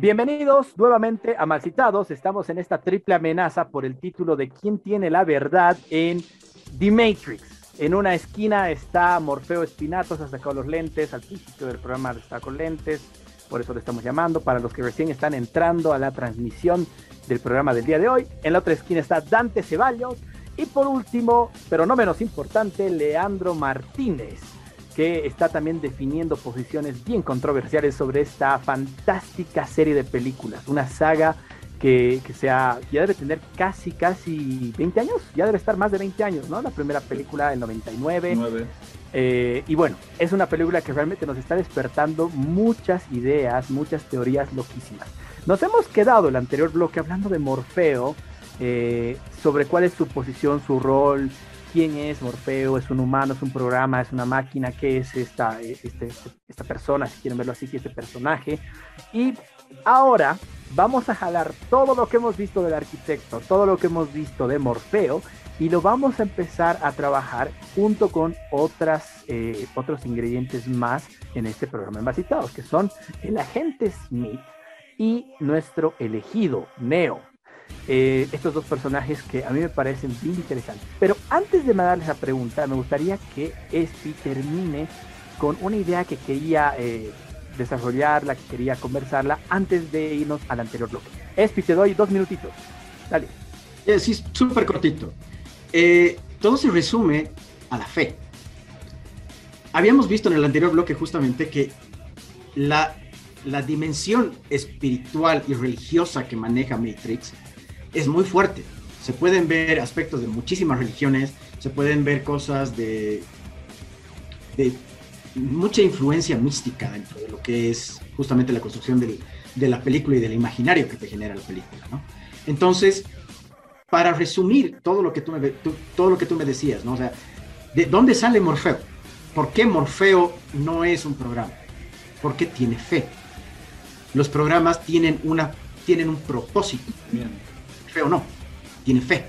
Bienvenidos nuevamente a Malcitados. Estamos en esta triple amenaza por el título de ¿Quién tiene la verdad en The Matrix? En una esquina está Morfeo Espinato, se ha sacado los lentes, al principio del programa está con lentes, por eso le estamos llamando, para los que recién están entrando a la transmisión del programa del día de hoy. En la otra esquina está Dante Ceballos y por último, pero no menos importante, Leandro Martínez que está también definiendo posiciones bien controversiales sobre esta fantástica serie de películas, una saga que, que sea, ya debe tener casi, casi 20 años, ya debe estar más de 20 años, ¿no? La primera película del 99. Nueve. Eh, y bueno, es una película que realmente nos está despertando muchas ideas, muchas teorías loquísimas. Nos hemos quedado el anterior bloque hablando de Morfeo, eh, sobre cuál es su posición, su rol, quién es Morfeo, es un humano, es un programa, es una máquina, qué es esta, este- esta persona, si quieren verlo así, que este personaje. Y ahora vamos a jalar todo lo que hemos visto del arquitecto, todo lo que hemos visto de Morfeo, y lo vamos a empezar a trabajar junto con otras, eh, otros ingredientes más en este programa envasitados, que son el agente Smith y nuestro elegido, Neo. Eh, estos dos personajes que a mí me parecen bien interesantes. Pero antes de darles esa pregunta, me gustaría que Espi termine con una idea que quería eh, desarrollarla, que quería conversarla antes de irnos al anterior bloque. Espi, te doy dos minutitos. Dale. Eh, sí, súper cortito. Eh, todo se resume a la fe. Habíamos visto en el anterior bloque justamente que la, la dimensión espiritual y religiosa que maneja Matrix es muy fuerte. Se pueden ver aspectos de muchísimas religiones, se pueden ver cosas de, de mucha influencia mística dentro de lo que es justamente la construcción del- de la película y del imaginario que te genera la película. Entonces, para resumir todo lo que tú me, todo lo que tú me decías, ¿no? O sea, ¿de dónde sale Morfeo? ¿Por qué Morfeo no es un programa? Porque tiene fe. Los programas tienen, una, tienen un propósito. Morfeo no, tiene fe.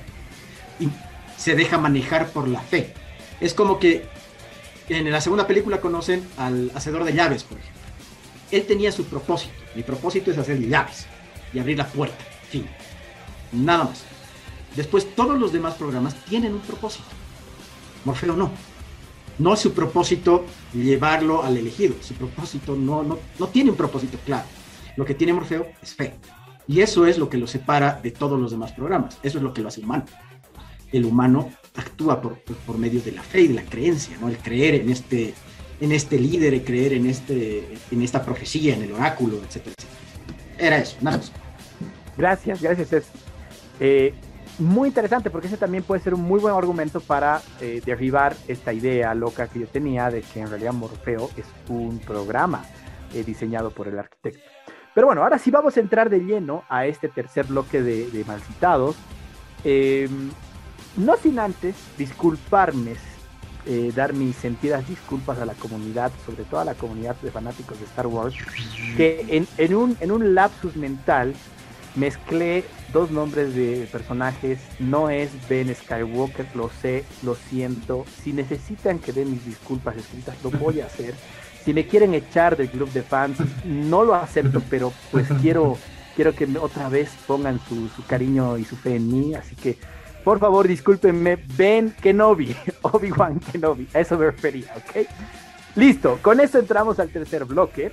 Y se deja manejar por la fe. Es como que en la segunda película conocen al hacedor de llaves, por ejemplo. Él tenía su propósito. Mi propósito es hacer llaves y abrir la puerta. Fin. Nada más. Después todos los demás programas tienen un propósito. Morfeo no. No es su propósito llevarlo al elegido. Su propósito no, no, no tiene un propósito claro. Lo que tiene Morfeo es fe. Y eso es lo que lo separa de todos los demás programas. Eso es lo que lo hace humano. El humano actúa por, por medio de la fe y de la creencia, ¿no? El creer en este, en este líder, el creer en, este, en esta profecía, en el oráculo, etcétera, etcétera. Era eso, nada más. Gracias, gracias. Es eh, muy interesante porque ese también puede ser un muy buen argumento para eh, derribar esta idea loca que yo tenía de que en realidad Morfeo es un programa eh, diseñado por el arquitecto. Pero bueno, ahora sí vamos a entrar de lleno a este tercer bloque de, de Malcitados. Em, no sin antes disculparme, eh, dar mis sentidas disculpas a la comunidad, sobre todo a la comunidad de fanáticos de Star Wars, que en, en, un, en un lapsus mental mezclé dos nombres de personajes. No es Ben Skywalker, lo sé, lo siento. Si necesitan que dé mis disculpas escritas, lo voy a hacer. Si me quieren echar del club de fans, no lo acepto, pero pues quiero, quiero que otra vez pongan su, cariño y su fe en mí. Así que, por favor, discúlpenme, Ben Kenobi, Obi-Wan Kenobi, a eso me refería, ¿ok? Listo, con esto entramos al tercer bloque,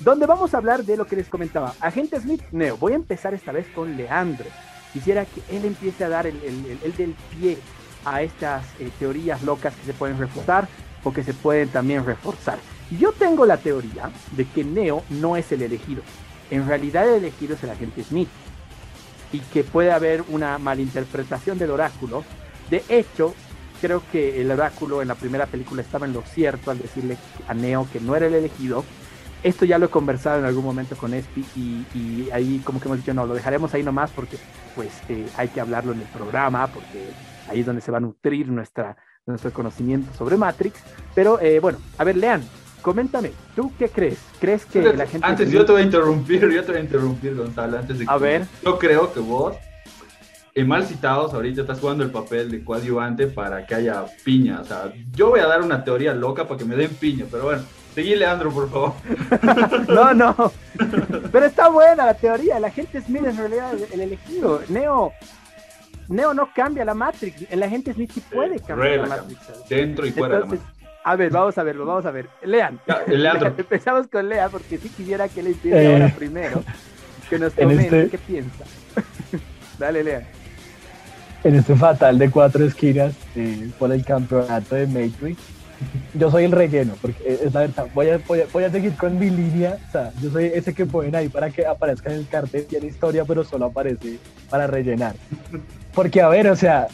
donde vamos a hablar de lo que les comentaba. Agente Smith, Neo, voy a empezar esta vez con Leandro. Quisiera que él empiece a dar el, el, el, el del pie a estas eh, teorías locas que se pueden refutar o que se pueden también reforzar. Yo tengo la teoría de que Neo no es el elegido. En realidad el elegido es el agente Smith. Y que puede haber una malinterpretación del oráculo. De hecho, creo que el oráculo en la primera película estaba en lo cierto al decirle a Neo que no era el elegido. Esto ya lo he conversado en algún momento con Espi y, ahí como que hemos dicho, no, lo dejaremos ahí nomás porque pues eh, hay que hablarlo en el programa, porque ahí es donde se va a nutrir nuestra, nuestro conocimiento sobre Matrix. Pero eh, bueno, a ver, Lean, coméntame, ¿tú qué crees? ¿Crees que la gente... Antes yo te voy a interrumpir, yo te voy a interrumpir, Gonzalo, antes de que... A ver. Yo creo que vos, en mal citados, ahorita estás jugando el papel de coadyuvante para que haya piña. O sea, yo voy a dar una teoría loca para que me den piña, pero bueno, seguí Leandro, por favor. no, no. Pero está buena la teoría. La gente Smith es en realidad el, el elegido. Neo, Neo no cambia la Matrix. El agente Smith sí puede cambiar la Matrix. Dentro y fuera Entonces, de la Matrix. A ver, vamos a verlo, vamos a ver. Lean. Leandro. Empezamos con Lean porque sí quisiera que le empiece Eh, ahora primero. Que nos en comente este- qué piensa. Dale, Lean. en este fatal de cuatro esquinas eh, por el campeonato de Matrix. Yo soy el relleno, porque es la verdad. Voy a, voy, a, voy a seguir con mi línea. O sea, yo soy ese que ponen ahí para que aparezca en el cartel. Tiene historia, pero solo aparece para rellenar. Porque, a ver, o sea,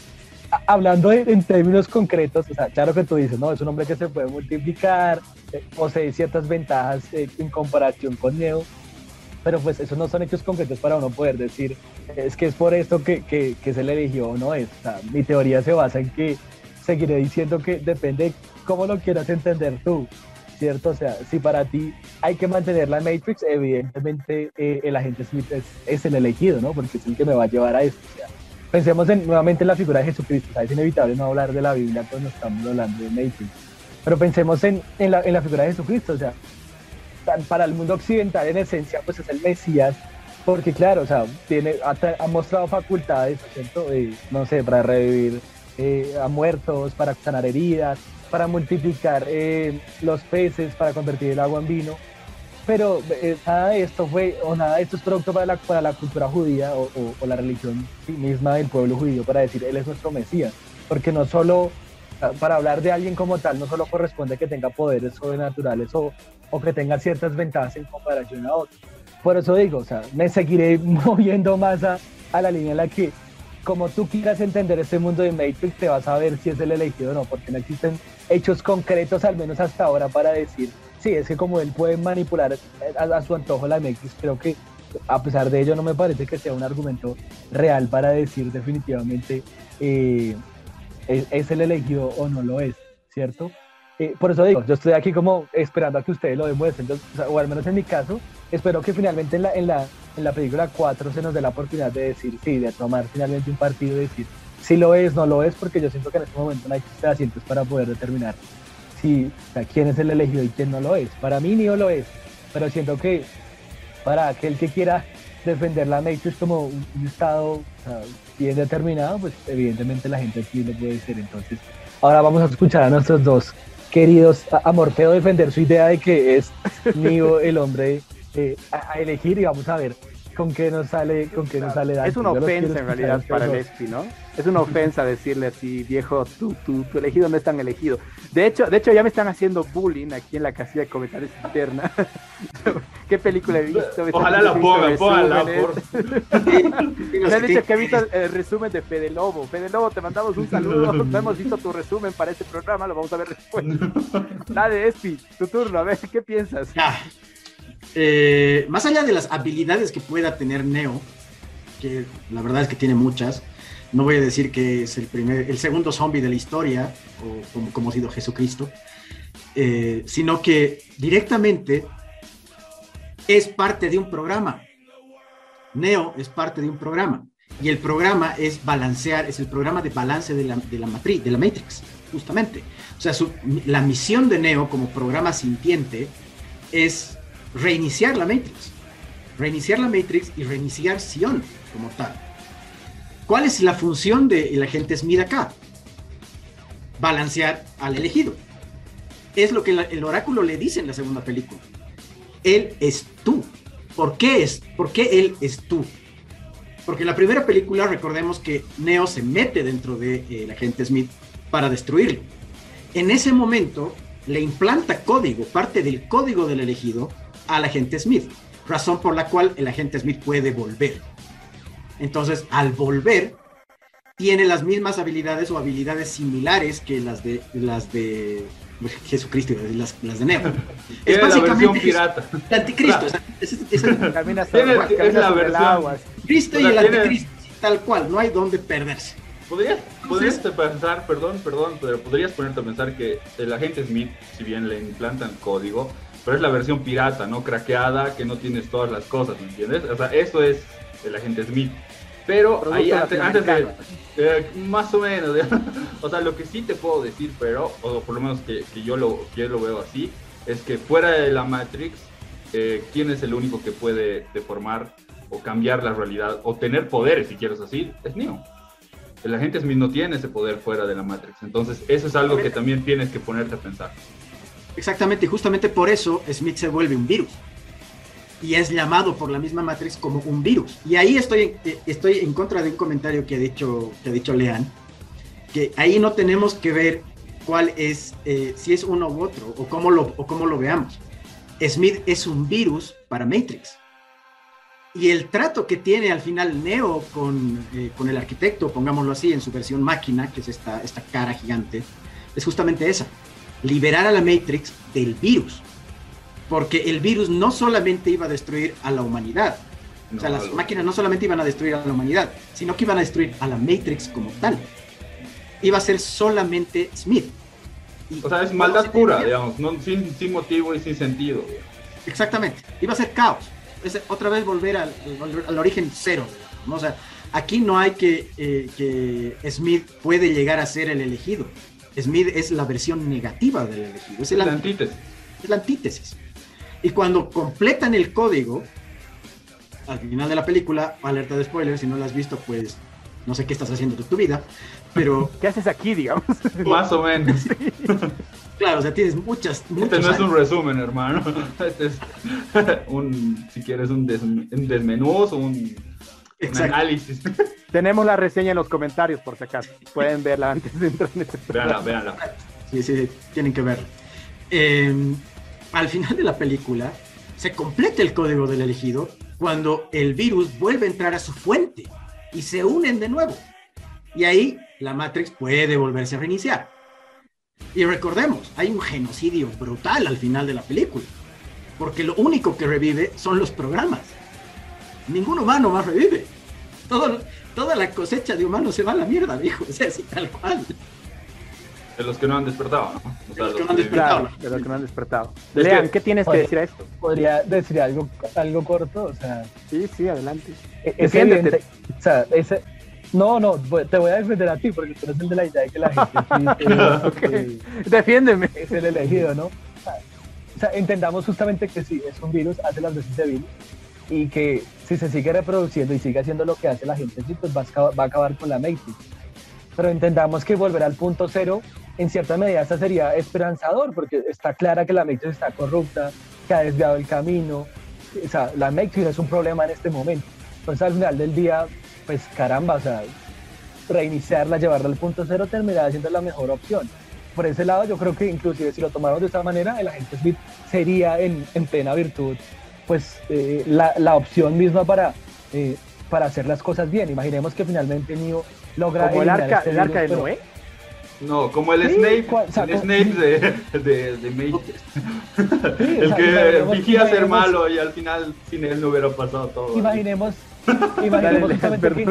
hablando en términos concretos, o sea, claro que tú dices, no, es un hombre que se puede multiplicar, eh, posee ciertas ventajas eh, en comparación con Neo, pero pues esos no son hechos concretos para uno poder decir, es que es por esto que, que, se le eligió o no es. Mi teoría se basa en que seguiré diciendo que depende de cómo lo quieras entender tú, ¿cierto? O sea, si para ti hay que mantener la Matrix, evidentemente eh, el agente Smith es, es el elegido, ¿no? Porque es el que me va a llevar a esto. Pensemos en, nuevamente en la figura de Jesucristo. Es inevitable no hablar de la Biblia cuando estamos hablando de Matrix. Pero pensemos en, la, figura de Jesucristo. O sea, para el mundo occidental en esencia pues es el Mesías porque claro o sea tiene ha mostrado facultades ¿cierto? Eh, no sé para revivir eh, a muertos para sanar heridas para multiplicar eh, los peces para convertir el agua en vino pero eh, nada de esto fue o nada de esto es producto para la, para la cultura judía o, o- la religión misma del pueblo judío para decir él es nuestro Mesías porque no solo ah, para hablar de alguien como tal no solo corresponde que tenga poderes sobrenaturales o, o que tenga ciertas ventajas en comparación a otros. Por eso digo, o sea, me seguiré moviendo más a, a la línea en la que, como tú quieras entender este mundo de Matrix, te vas a ver si es el elegido o no, porque no existen hechos concretos, al menos hasta ahora, para decir, sí, es que como él puede manipular a, a su antojo la Matrix, creo que a pesar de ello no me parece que sea un argumento real para decir definitivamente eh, es, el elegido o no lo es, ¿cierto? Eh, por eso digo, yo estoy aquí como esperando a que ustedes lo demuestren, o, al menos en mi caso, espero que finalmente en la, en la, en la película 4 se nos dé la oportunidad de decir sí, de tomar finalmente un partido y decir si lo es, no lo es, porque yo siento que en este momento no hay asientos para poder determinar si, o sea, quién es el elegido y quién no lo es. Para mí ni lo es, pero siento que para aquel que quiera defender la Matrix como un, un estado o sea, bien determinado, pues evidentemente la gente aquí lo puede ser. Entonces, ahora vamos a escuchar a nuestros dos queridos a, a Morfeo defender su idea de que es Neo el hombre eh, a, a elegir y vamos a ver con qué nos sale, con qué nos sale Es una Dante. Los quiero ofensa en realidad para el dos. ESPI, ¿no? Es una ofensa decirle así, viejo, tu, tu, tu elegido no es tan elegido. De hecho, de hecho, ya me están haciendo bullying aquí en la casilla de comentarios interna. ¿Qué película he visto? Ojalá la pongan, pónganla, Me han dicho que he visto el resumen de Fede Lobo. Fede Lobo, te mandamos un saludo. No hemos visto tu resumen para este programa, lo vamos a ver después. Dale, Espi, tu turno, a ver, ¿qué piensas? Eh, más allá de las habilidades que pueda tener Neo, que la verdad es que tiene muchas, no voy a decir que es el primer, el segundo zombie de la historia, o como, como ha sido Jesucristo, eh, sino que directamente es parte de un programa. Neo es parte de un programa. Y el programa es balancear, es el programa de balance de la, de la matriz, de la Matrix, justamente. O sea, su- la misión de Neo como programa sintiente es reiniciar la Matrix. Reiniciar la Matrix y reiniciar Sion como tal. ¿Cuál es la función del agente Smith acá? Balancear al elegido. Es lo que el oráculo le dice en la segunda película. Él es tú. ¿Por qué es? ¿Por qué él es tú? Porque en la primera película recordemos que Neo se mete dentro del de, el agente Smith para destruirlo. En ese momento le implanta código, parte del código del elegido, al agente Smith, razón por la cual el agente Smith puede volver. Entonces, al volver, tiene las mismas habilidades o habilidades similares que las de las de Jesucristo, las, las de Neo. La versión pirata. el anticristo. es- es- es el- Camina Tiene- sobre- es camina la el versión. agua. Cristo y O sea, el tiene- anticristo, tal cual, no hay donde perderse. ¿Podrías, podrías pensar, perdón, perdón, pero podrías ponerte a pensar que el agente Smith, si bien le implantan código, pero es la versión pirata, no craqueada, que no tienes todas las cosas, ¿me entiendes? O sea, eso es el agente Smith. Pero ahí antes, antes de, eh, más o menos, o sea, lo que sí te puedo decir, pero, o por lo menos que, que yo, lo, que yo lo veo así, es que fuera de la Matrix, eh, ¿quién es el único que puede deformar o cambiar la realidad o tener poderes, si quieres así? Es Neo. El agente Smith no tiene ese poder fuera de la Matrix. Entonces, eso es algo que también tienes que ponerte a pensar. Exactamente, y justamente por eso Smith se vuelve un virus. Y es llamado por la misma Matrix como un virus. Y ahí estoy, eh, estoy en contra de un comentario que ha dicho, que ha dicho Lean, que ahí no tenemos que ver cuál es, eh, si es uno u otro, o cómo, lo, o cómo lo veamos. Smith es un virus para Matrix. Y el trato que tiene al final Neo con, eh, con el arquitecto, pongámoslo así, en su versión máquina, que es esta, esta cara gigante, es justamente esa liberar a la Matrix del virus. Porque el virus no solamente iba a destruir a la humanidad. o sea, No, las máquinas no solamente iban a destruir a la humanidad, sino que iban a destruir a la Matrix como tal. Iba a ser solamente Smith. Y O sea, es maldad pura, tenía- digamos, no, sin, sin motivo y sin sentido. Exactamente. Iba a ser caos. Es otra vez volver al, al- al origen cero. ¿no? O sea, aquí no hay que, eh, que Smith puede llegar a ser el elegido. Smith es la versión negativa del elegido. Es, el la antítesis. es la antítesis. Y cuando completan el código, al final de la película, alerta de spoiler, si no lo has visto, pues no sé qué estás haciendo de tu vida, pero ¿Qué haces aquí, digamos? Más o menos. claro, o sea, tienes muchas, Este no es un resumen, hermano. Este es un, si quieres, un, des, un desmenuz, un. Análisis. Tenemos la reseña en los comentarios, por si acaso. Pueden verla antes de entrar en este Véanla, programa. véanla. Sí, sí, tienen que verlo. Eh, al final de la película, se completa el código del elegido cuando el virus vuelve a entrar a su fuente y se unen de nuevo. Y ahí la Matrix puede volverse a reiniciar. Y recordemos, hay un genocidio brutal al final de la película, porque lo único que revive son los programas. Ningún humano más revive. Todo, toda la cosecha de humanos se va a la mierda, viejo. O sea, así tal cual. De los que no han despertado, ¿no? O sea, los que los no han que- despertado. De los que no han despertado. Es Lean, que- ¿qué tienes que Oye. decir a esto? Podría decir algo, algo corto, o sea, Sí, sí, adelante. e- es evidente, o sea, ese, no, no, te voy a defender a ti porque tú eres el de la idea de que la gente sí, eh, Ok. eh, Defiéndeme. es el elegido, ¿no? O sea, o sea, entendamos justamente que sí, es un virus, hace las veces de virus, y que si se sigue reproduciendo y sigue haciendo lo que hace la gente, sí, pues va a, acabar, con la Matrix. Pero entendamos que volver al punto cero, en cierta medida, esta sería esperanzador, porque está clara que la Matrix está corrupta, que ha desviado el camino, o sea, la Matrix es un problema en este momento. Entonces al final del día, pues caramba, o sea, reiniciarla, llevarla al punto cero terminará siendo la mejor opción. Por ese lado, yo creo que inclusive si lo tomamos de esta manera, el agente Smith sería en plena virtud, pues eh, la, la, opción misma para, eh, para hacer las cosas bien. Imaginemos que finalmente Neo logra... Como el arca, este el arca de Noé. No, como el Sí, Snape, o sea, el como- Snape de, de, de Matrix. Sí, o el sea, que fingía ser pero- y al final sin él no hubiera pasado todo. Imaginemos, Dale, imaginemos dale, justamente que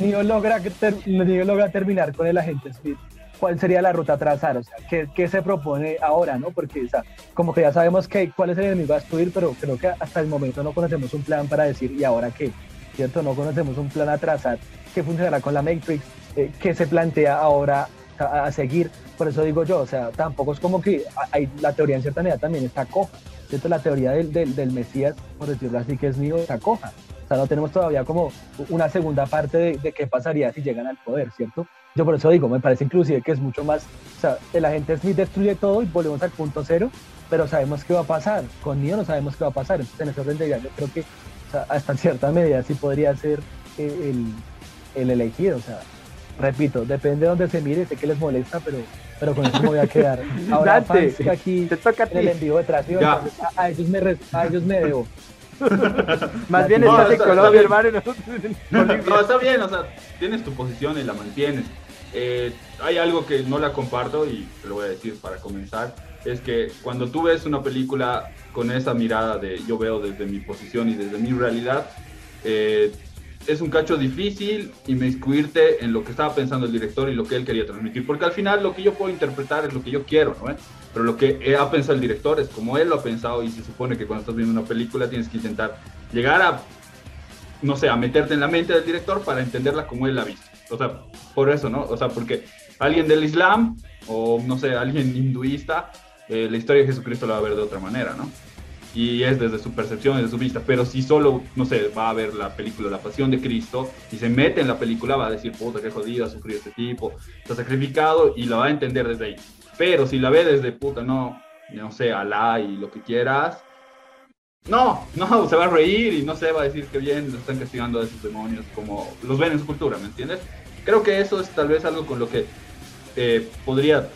Neo, logra, que ter- Neo logra terminar con el agente Smith. ¿Cuál sería la ruta a trazar? O sea, ¿qué, qué se propone ahora? ¿no? Porque, o sea, como que ya sabemos que, cuál es el enemigo a destruir, pero creo que hasta el momento no conocemos un plan para decir, ¿y ahora qué? ¿Cierto? No conocemos un plan a trazar que funcionará con la Matrix, eh, que se plantea ahora a, seguir. Por eso digo yo, o sea, tampoco es como que hay, la teoría en cierta medida también está coja. ¿cierto? La teoría del, del, Mesías, por decirlo así, que es mío, está coja. O sea, no tenemos todavía como una segunda parte de qué pasaría si llegan al poder, ¿cierto? Yo por eso digo, me parece inclusive que es mucho más, o sea, el agente Smith destruye todo y volvemos al punto cero, pero sabemos qué va a pasar. Con Neo no sabemos qué va a pasar. Entonces, en ese orden de ideas, yo creo que o sea, hasta cierta medida sí podría ser eh, el, el elegido. O sea, repito, depende de donde se mire, sé que les molesta, pero, pero con eso me voy a quedar. Ahora, Dante, fans que aquí te toca a en el envío de entonces, a, a ellos me, a ellos me debo. Más bien No, estás en está- Colombia, hermano, en No, está bien, o sea, tienes tu posición y la mantienes. Eh, hay algo que no la comparto y te lo voy a decir para comenzar, es que cuando tú ves una película con esa mirada de yo veo desde mi posición y desde mi realidad, eh, es un cacho difícil inmiscuirte en lo que estaba pensando el director y lo que él quería transmitir, porque al final lo que yo puedo interpretar es lo que yo quiero, ¿no? Pero lo que eh, ha pensado el director es como él lo ha pensado y se supone que cuando estás viendo una película tienes que intentar llegar a no sé, a meterte en la mente del director para entenderla como él la ha visto. O sea, por eso, ¿no? O sea, porque alguien del Islam o, no sé, alguien hinduista, eh, la historia de Jesucristo la va a ver de otra manera, ¿no? Y es desde su percepción, desde su vista. Pero si solo, no sé, va a ver la película La Pasión de Cristo y se mete en la película, va a decir, puta, qué jodido ha sufrido este tipo, está sacrificado y la va a entender desde ahí. Pero si la ve desde, puta, no, no sé, Alá y lo que quieras, no, no, se va a reír y no se va a decir que bien lo están castigando a esos demonios como los ven en su cultura, ¿me entiendes? Creo que eso es tal vez algo con lo que eh, podría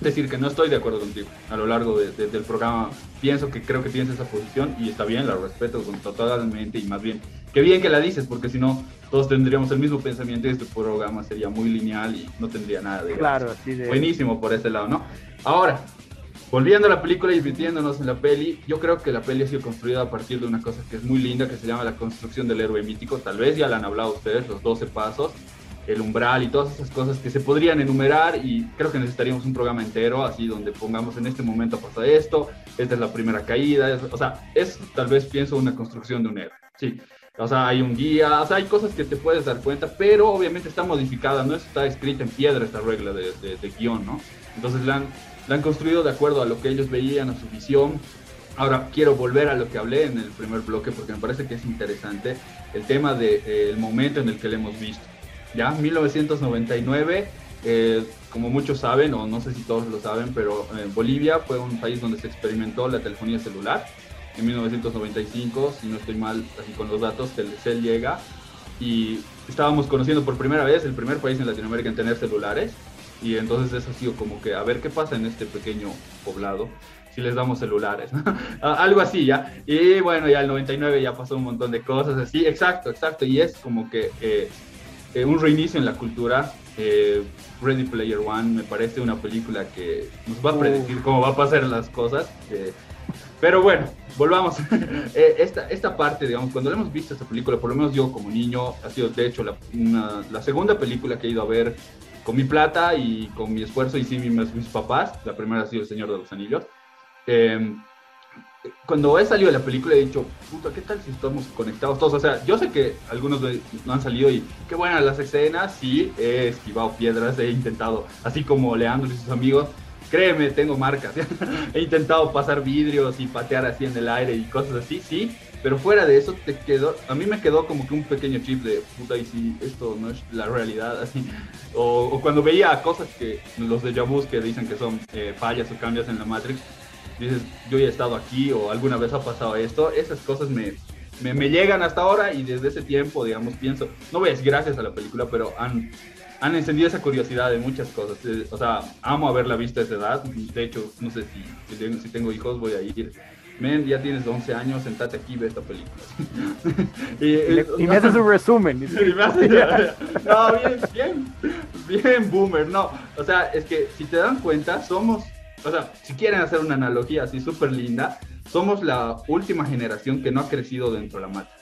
decir que no estoy de acuerdo contigo a lo largo de- de- del programa. Pienso que creo que tienes esa posición y está bien, la respeto con- totalmente y más bien, qué bien que la dices, porque si no, todos tendríamos el mismo pensamiento y este programa sería muy lineal y no tendría nada de Claro, así de. Buenísimo por ese lado, ¿no? Ahora, volviendo a la película y metiéndonos en la peli, yo creo que la peli ha sido construida a partir de una cosa que es muy linda, que se llama la construcción del héroe mítico. Tal vez ya la han hablado ustedes, los 12 pasos, el umbral y todas esas cosas que se podrían enumerar y creo que necesitaríamos un programa entero, así donde pongamos en este momento pasa esto, esta es la primera caída, es- o sea, es tal vez pienso una construcción de un héroe, sí. O sea, hay un guía, o sea, hay cosas que te puedes dar cuenta, pero obviamente está modificada, no está escrita en piedra esta regla de, de- de guion, ¿no? Entonces la han, la han construido de acuerdo a lo que ellos veían, a su visión. Ahora quiero volver a lo que hablé en el primer bloque porque me parece que es interesante el tema del momento en el que lo hemos visto. Ya, 1999, eh, como muchos saben, o no sé si todos lo saben, pero eh, Bolivia fue un país donde se experimentó la telefonía celular. En 1995, si no estoy mal así con los datos, Telcel llega y estábamos conociendo por primera vez el primer país en Latinoamérica en tener celulares. Y entonces eso ha sido como que a ver qué pasa en este pequeño poblado si les damos celulares. Ah, Algo así ya. Y bueno, ya el 99 ya pasó un montón de cosas así. Exacto, exacto. Y es como que eh, eh, un reinicio en la cultura. Eh, Ready Player One me parece una película que nos va a predecir cómo va a pasar las cosas. eh, pero bueno, volvamos. Eh, esta, esta parte, digamos, cuando hemos visto esta película, por lo menos yo como niño, ha sido de hecho la, una- la segunda película que he ido a ver con mi plata y con mi esfuerzo y sí mis, mis papás. La primera ha sido El Señor de los Anillos. Eh, cuando he salido de la película he dicho, puta, ¿qué tal si estamos conectados todos? O sea, yo sé que algunos no han salido y qué buenas las escenas, sí, he esquivado piedras, he intentado, así como Leandro y sus amigos, créeme, tengo marcas, he intentado pasar vidrios y patear así en el aire y cosas así, sí, pero fuera de eso te quedó, a mí me quedó como que un pequeño chip de, puta, y si esto no es la realidad, así, o, cuando veía cosas que, los de Jabus que dicen que son eh, fallas o cambios en la Matrix, dices, yo ya he estado aquí o alguna vez ha pasado esto, esas cosas me, me, llegan hasta ahora y desde ese tiempo, digamos, pienso, no decir gracias a la película, pero han, han encendido esa curiosidad de muchas cosas. Eh, O sea, amo haberla visto a esa edad. De hecho, no sé si, si tengo hijos, voy a ir. Men, ya tienes 11 años, sentate aquí y ve esta película. y, Y, le- y me haces un resumen. y me hace- no, bien, bien, bien, boomer, no. O sea, es que si te dan cuenta, somos, o sea, si quieren hacer una analogía así súper linda, somos la última generación que no ha crecido dentro de la Matrix.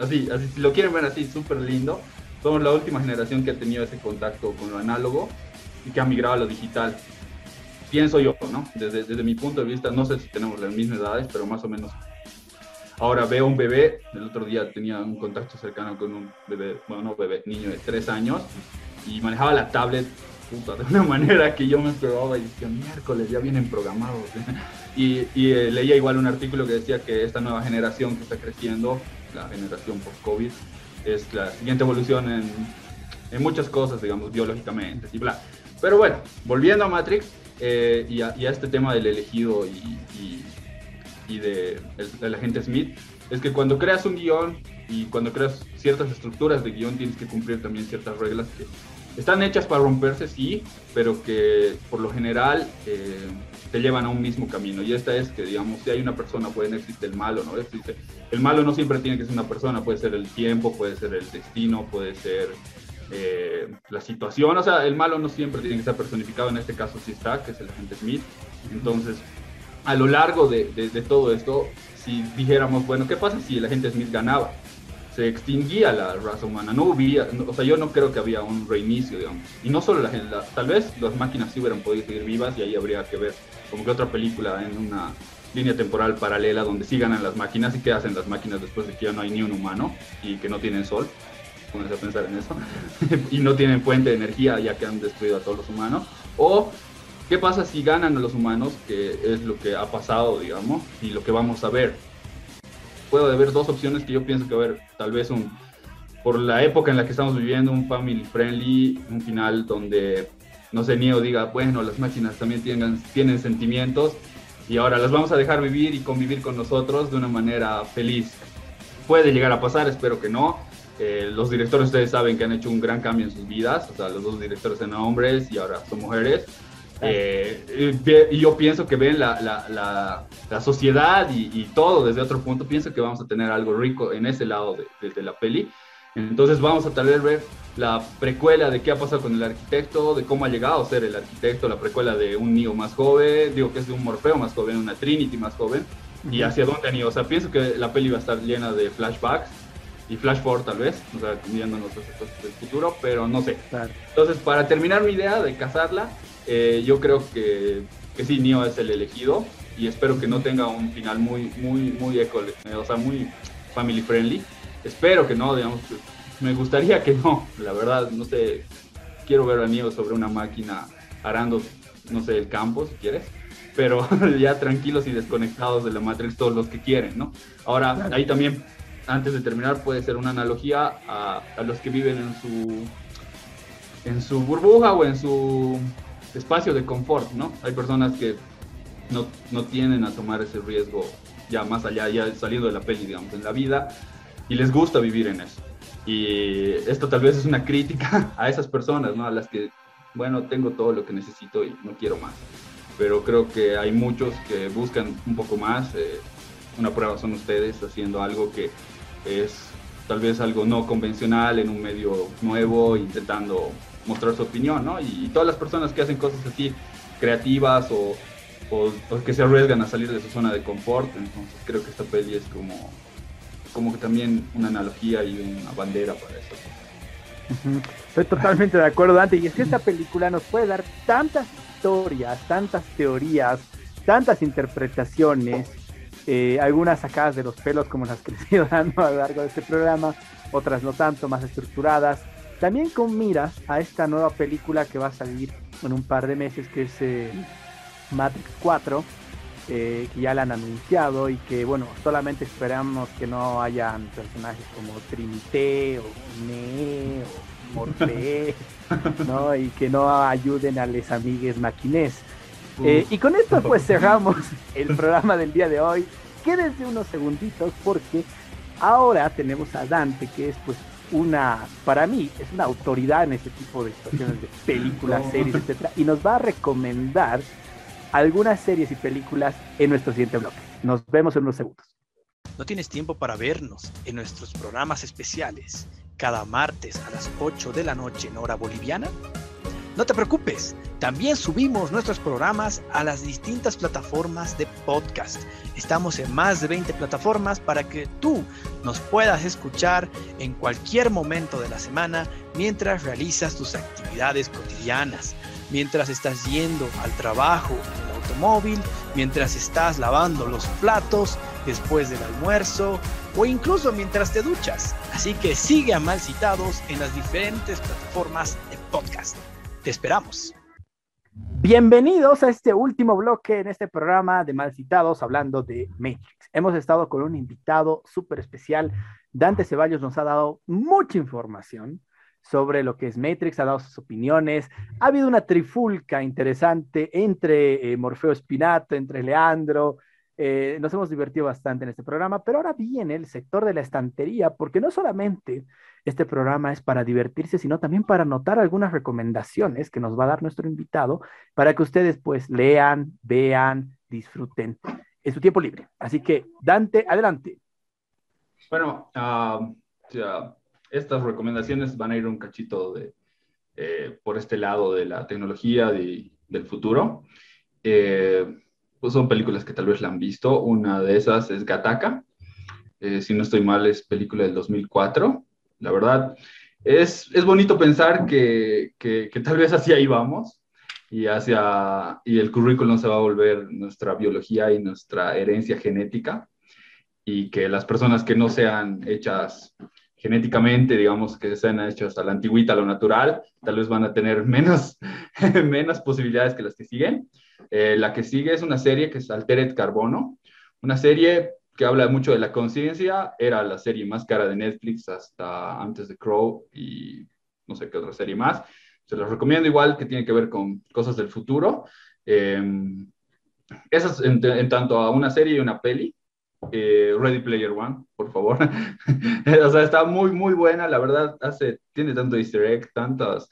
Así, así, si lo quieren ver así, súper lindo, somos la última generación que ha tenido ese contacto con lo análogo y que ha migrado a lo digital. Pienso yo, ¿no? Desde, desde mi punto de vista, no sé si tenemos las mismas edades, pero más o menos Ahora veo un bebé, el otro día tenía un contacto cercano con un bebé, bueno, no bebé, niño de tres años, y manejaba la tablet puta, de una manera que yo me esperaba y decía, miércoles, ya vienen programados. y y eh, leía igual un artículo que decía que esta nueva generación que está creciendo, la generación post-COVID, es la siguiente evolución en, en muchas cosas, digamos, biológicamente, y bla. Pero bueno, volviendo a Matrix eh, y, a, este tema del elegido y, y- de, el- del agente Smith, es que cuando creas un guion y cuando creas ciertas estructuras de guion tienes que cumplir también ciertas reglas que están hechas para romperse, sí, pero que por lo general eh, te llevan a un mismo camino. Y esta es que, digamos, si hay una persona, puede no existe el malo, ¿no? Existe, el malo no siempre tiene que ser una persona, puede ser el tiempo, puede ser el destino, puede ser eh, la situación. O sea, el malo no siempre tiene que estar personificado, en este caso sí está, que es el agente Smith. Entonces, a lo largo de, de- de todo esto, si dijéramos, bueno, ¿qué pasa si el agente Smith ganaba? Se extinguía la raza humana, no hubiera, no- o sea, yo no creo que había un reinicio, digamos. Y no solo la gente, tal vez las máquinas sí hubieran podido seguir vivas y ahí habría que ver como que otra película en una línea temporal paralela donde sí ganan las máquinas y qué hacen las máquinas después de que ya no hay ni un humano y que no tienen sol. Pónganse a pensar en eso. y no tienen fuente de energía ya que han destruido a todos los humanos. O ¿Qué pasa si ganan a los humanos? Que es lo que ha pasado, digamos, y lo que vamos a ver. Puede haber dos opciones que yo pienso que va a haber, tal vez un, por la época en la que estamos viviendo, un family friendly, un final donde, no sé, Neo diga, bueno, las máquinas también tienen sentimientos y ahora las vamos a dejar vivir y convivir con nosotros de una manera feliz. Puede llegar a pasar, espero que no. Eh, los directores ustedes saben que han hecho un gran cambio en sus vidas, o sea, los dos directores eran hombres y ahora son mujeres. Eh, y y yo pienso que ven la, la, la, la sociedad y, y todo desde otro punto. Pienso que vamos a tener algo rico en ese lado de, de- de la peli. Entonces vamos a tal vez ver la precuela de qué ha pasado con el arquitecto, de cómo ha llegado a ser el arquitecto, la precuela de un Neo más joven, digo que es de un Morfeo más joven, una Trinity más joven, y Ujú. hacia dónde han ido. O sea, pienso que la peli va a estar llena de flashbacks y flash forward tal vez, o sea, viéndonos cosas del futuro, pero no sé. Entonces, para terminar mi idea de casarla, eh, yo creo que, que sí, Neo es el elegido y espero que no tenga un final muy, muy, muy eco, o sea, muy family friendly. Espero que no, digamos, que me gustaría que no, la verdad, no sé, quiero ver a Neo sobre una máquina arando, no sé, el campo, si quieres, pero ya tranquilos y desconectados de la Matrix todos los que quieren, ¿no? Ahora, ahí también, antes de terminar, puede ser una analogía a, a los que viven en su en su burbuja o en su espacio de confort, ¿no? Hay personas que no, no tienden a tomar ese riesgo ya más allá, ya saliendo de la peli, digamos, en la vida, y les gusta vivir en eso. Y esto tal vez es una crítica a esas personas, ¿no? A las que, bueno, tengo todo lo que necesito y no quiero más. Pero creo que hay muchos que buscan un poco más. eh, una prueba son ustedes haciendo algo que es tal vez algo no convencional en un medio nuevo, intentando mostrar su opinión, ¿no? Y, todas las personas que hacen cosas así creativas o, o- o que se arriesgan a salir de su zona de confort, entonces creo que esta peli es como, como que también una analogía y una bandera para eso. Estoy totalmente de acuerdo, Dante. Y es que esta película nos puede dar tantas historias, tantas teorías, tantas interpretaciones, eh, algunas sacadas de los pelos como las que he ido dando a lo largo de este programa, otras no tanto, más estructuradas. También con miras a esta nueva película que va a salir en un par de meses, que es eh, Matrix 4, eh, que ya la han anunciado y que, bueno, solamente esperamos que no hayan personajes como Trinité o Neo o Morphe, ¿no? Y que no ayuden a les amigues maquinés. Eh, y con esto pues cerramos el programa del día de hoy. Quédense unos segunditos porque ahora tenemos a Dante, que es pues una, para mí, es una autoridad en este tipo de situaciones de películas, series, etcétera, y nos va a recomendar algunas series y películas en nuestro siguiente bloque. Nos vemos en unos segundos. ¿No tienes tiempo para vernos en nuestros programas especiales cada martes a las 8 de la noche en hora boliviana? No te preocupes, también subimos nuestros programas a las distintas plataformas de podcast. Estamos en más de 20 plataformas para que tú nos puedas escuchar en cualquier momento de la semana mientras realizas tus actividades cotidianas, mientras estás yendo al trabajo en el automóvil, mientras estás lavando los platos después del almuerzo o incluso mientras te duchas. Así que sigue a Malcitados en las diferentes plataformas de podcast. Te esperamos. Bienvenidos a este último bloque en este programa de Malcitados hablando de Matrix. Hemos estado con un invitado súper especial. Dante Ceballos nos ha dado mucha información sobre lo que es Matrix, ha dado sus opiniones. Ha habido una trifulca interesante entre eh, Morfeo Espinato, entre Leandro. Eh, nos hemos divertido bastante en este programa, pero ahora viene el sector de la estantería, porque no solamente este programa es para divertirse, sino también para anotar algunas recomendaciones que nos va a dar nuestro invitado para que ustedes pues lean, vean, disfruten en su tiempo libre. Así que, Dante, adelante. Bueno, ya, estas recomendaciones van a ir un cachito de, eh, por este lado de la tecnología del futuro. Eh, pues son películas que tal vez la han visto. Una de esas es Gataka. Eh, si no estoy mal, es película del 2004 la verdad. Es, es bonito pensar que, que, tal vez hacia ahí vamos y, hacia, y el currículum se va a volver nuestra biología y nuestra herencia genética y que las personas que no sean hechas genéticamente, digamos, que sean hechas a la antigüita, lo natural, tal vez van a tener menos, menos posibilidades que las que siguen. Eh, la que sigue es una serie que es Altered Carbono, una serie que habla mucho de la conciencia, era la serie más cara de Netflix hasta antes de Crow y no sé qué otra serie más. Se los recomiendo igual que tiene que ver con cosas del futuro. Eh, esas en, tanto a una serie y una peli. Eh, Ready Player One, por favor. o sea, está muy, muy buena. La verdad, hace, tiene tanto easter egg, tantas,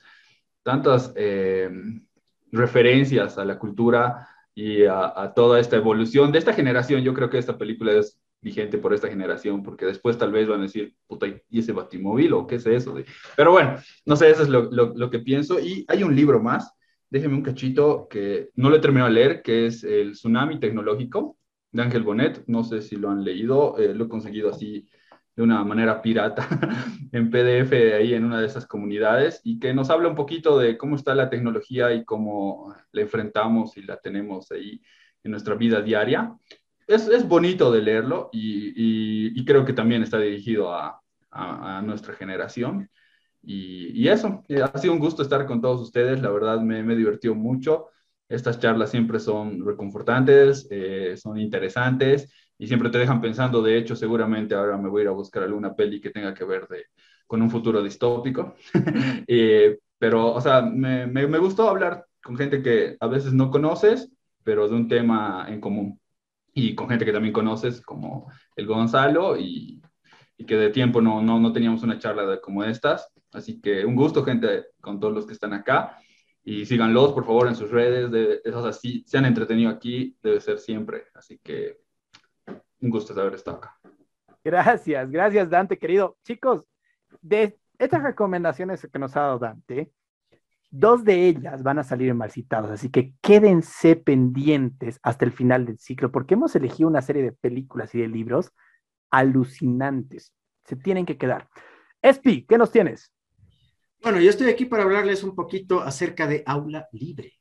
tantas em, referencias a la cultura y a, toda esta evolución de esta generación. Yo creo que esta película es vigente por esta generación, porque después tal vez van a decir, puta, ¿y ese batimóvil o qué es eso? Pero bueno, no sé, eso es lo, lo, que pienso. Y hay un libro más, déjeme un cachito que no lo he terminado de leer, que es El Tsunami Tecnológico de Ángel Bonet. No sé si lo han leído, eh, lo he conseguido así de una manera pirata en PDF ahí en una de esas comunidades y que nos habla un poquito de cómo está la tecnología y cómo la enfrentamos y la tenemos ahí en nuestra vida diaria. Es, es bonito de leerlo y, y, creo que también está dirigido a, a, nuestra generación. Y, y, eso, eh, ha sido un gusto estar con todos ustedes, la verdad me, me divertió mucho. Estas charlas siempre son reconfortantes, eh, son interesantes y siempre te dejan pensando, de hecho, seguramente ahora me voy a ir a buscar alguna peli que tenga que ver de, con un futuro distópico. Eh, pero, o sea, me, me, gustó hablar con gente que a veces no conoces, pero de un tema en común. Y con gente que también conoces, como el Gonzalo, y, y que de tiempo no, no, no teníamos una charla de, como estas. Así que un gusto, gente, con todos los que están acá. Y síganlos, por favor, en sus redes. De, o sea, si se han entretenido aquí, debe ser siempre. Así que un gusto de haber estado acá. Gracias, gracias Dante, querido. Chicos, de estas recomendaciones que nos ha dado Dante, dos de ellas van a salir en Malcitados, así que quédense pendientes hasta el final del ciclo, porque hemos elegido una serie de películas y de libros alucinantes. Se tienen que quedar. Espi, ¿qué nos tienes? Bueno, yo estoy aquí para hablarles un poquito acerca de Aula Libre.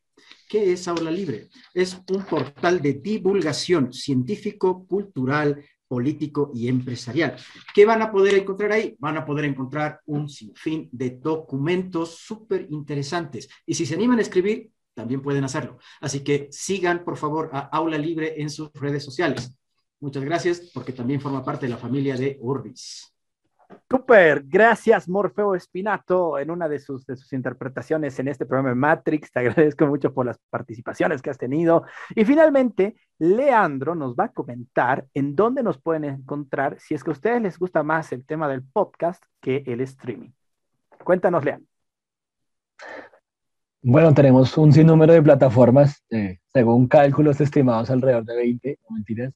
¿Qué es Aula Libre? Es un portal de divulgación científico, cultural, político y empresarial. ¿Qué van a poder encontrar ahí? Van a poder encontrar un sinfín de documentos súper interesantes. Y si se animan a escribir, también pueden hacerlo. Así que sigan, por favor, a Aula Libre en sus redes sociales. Muchas gracias, porque también forma parte de la familia de Orbis. Super, gracias Morfeo Espinato en una de sus, de sus interpretaciones en este programa de Matrix. Te agradezco mucho por las participaciones que has tenido. Y finalmente, Leandro nos va a comentar en dónde nos pueden encontrar si es que a ustedes les gusta más el tema del podcast que el streaming. Cuéntanos, Leandro. Bueno, tenemos un sinnúmero de plataformas, eh, según cálculos estimados alrededor de 20, no mentiras,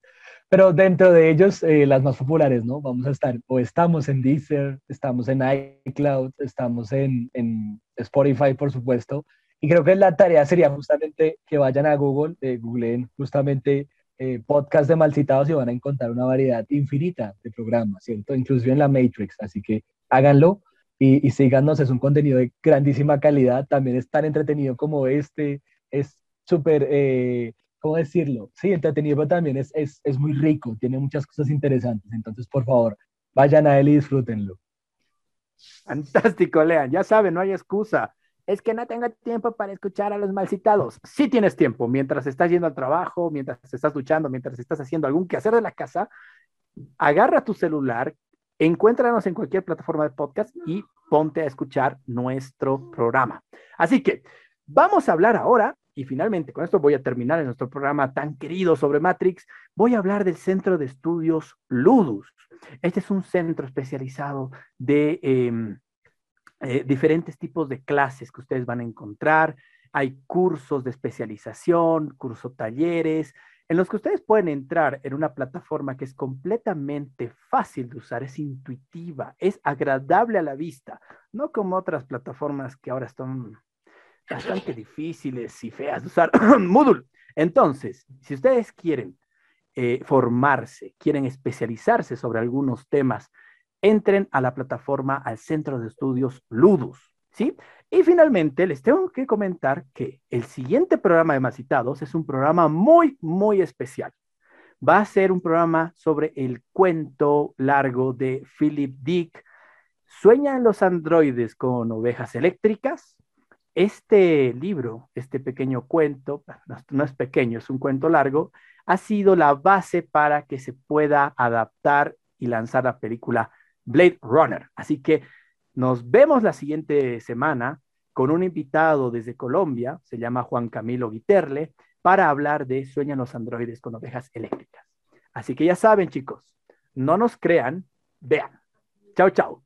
pero dentro de ellos, eh, las más populares, ¿no? Vamos a estar, o estamos en Deezer, estamos en iCloud, estamos en, en Spotify, por supuesto, y creo que la tarea sería justamente que vayan a Google, eh, googleen justamente eh, podcast de Malcitados y van a encontrar una variedad infinita de programas, ¿cierto? Inclusive en la Matrix, así que háganlo y, y síganos, es un contenido de grandísima calidad, también es tan entretenido como este, es súper, eh, ¿cómo decirlo? Sí, entretenido, pero también es, es, es muy rico, tiene muchas cosas interesantes, entonces por favor, vayan a él y disfrútenlo. Fantástico, Lean, ya saben, no hay excusa. Es que no tengo tiempo para escuchar a los malcitados. Sí tienes tiempo, mientras estás yendo al trabajo, mientras estás luchando, mientras estás haciendo algún quehacer de la casa, agarra tu celular, encuéntranos en cualquier plataforma de podcast y ponte a escuchar nuestro programa. Así que vamos a hablar ahora, y finalmente con esto voy a terminar en nuestro programa tan querido sobre Matrix, voy a hablar del Centro de Estudios Ludus. Este es un centro especializado de eh, eh, diferentes tipos de clases que ustedes van a encontrar. Hay cursos de especialización, cursos talleres, en los que ustedes pueden entrar en una plataforma que es completamente fácil de usar, es intuitiva, es agradable a la vista, no como otras plataformas que ahora están bastante difíciles y feas de usar. Moodle. Entonces, si ustedes quieren eh, formarse, quieren especializarse sobre algunos temas, entren a la plataforma, al Centro de Estudios Ludus, ¿sí? Y finalmente les tengo que comentar que el siguiente programa de Macitados es un programa muy, muy especial. Va a ser un programa sobre el cuento largo de Philip Dick. ¿Sueñan los androides con ovejas eléctricas? Este libro, este pequeño cuento, no, no es pequeño, es un cuento largo, ha sido la base para que se pueda adaptar y lanzar la película Blade Runner. Así que nos vemos la siguiente semana con un invitado desde Colombia, se llama Juan Camilo Guiterle, para hablar de Sueñan los androides con ovejas eléctricas. Así que ya saben, chicos, no nos crean, vean. Chao, chao.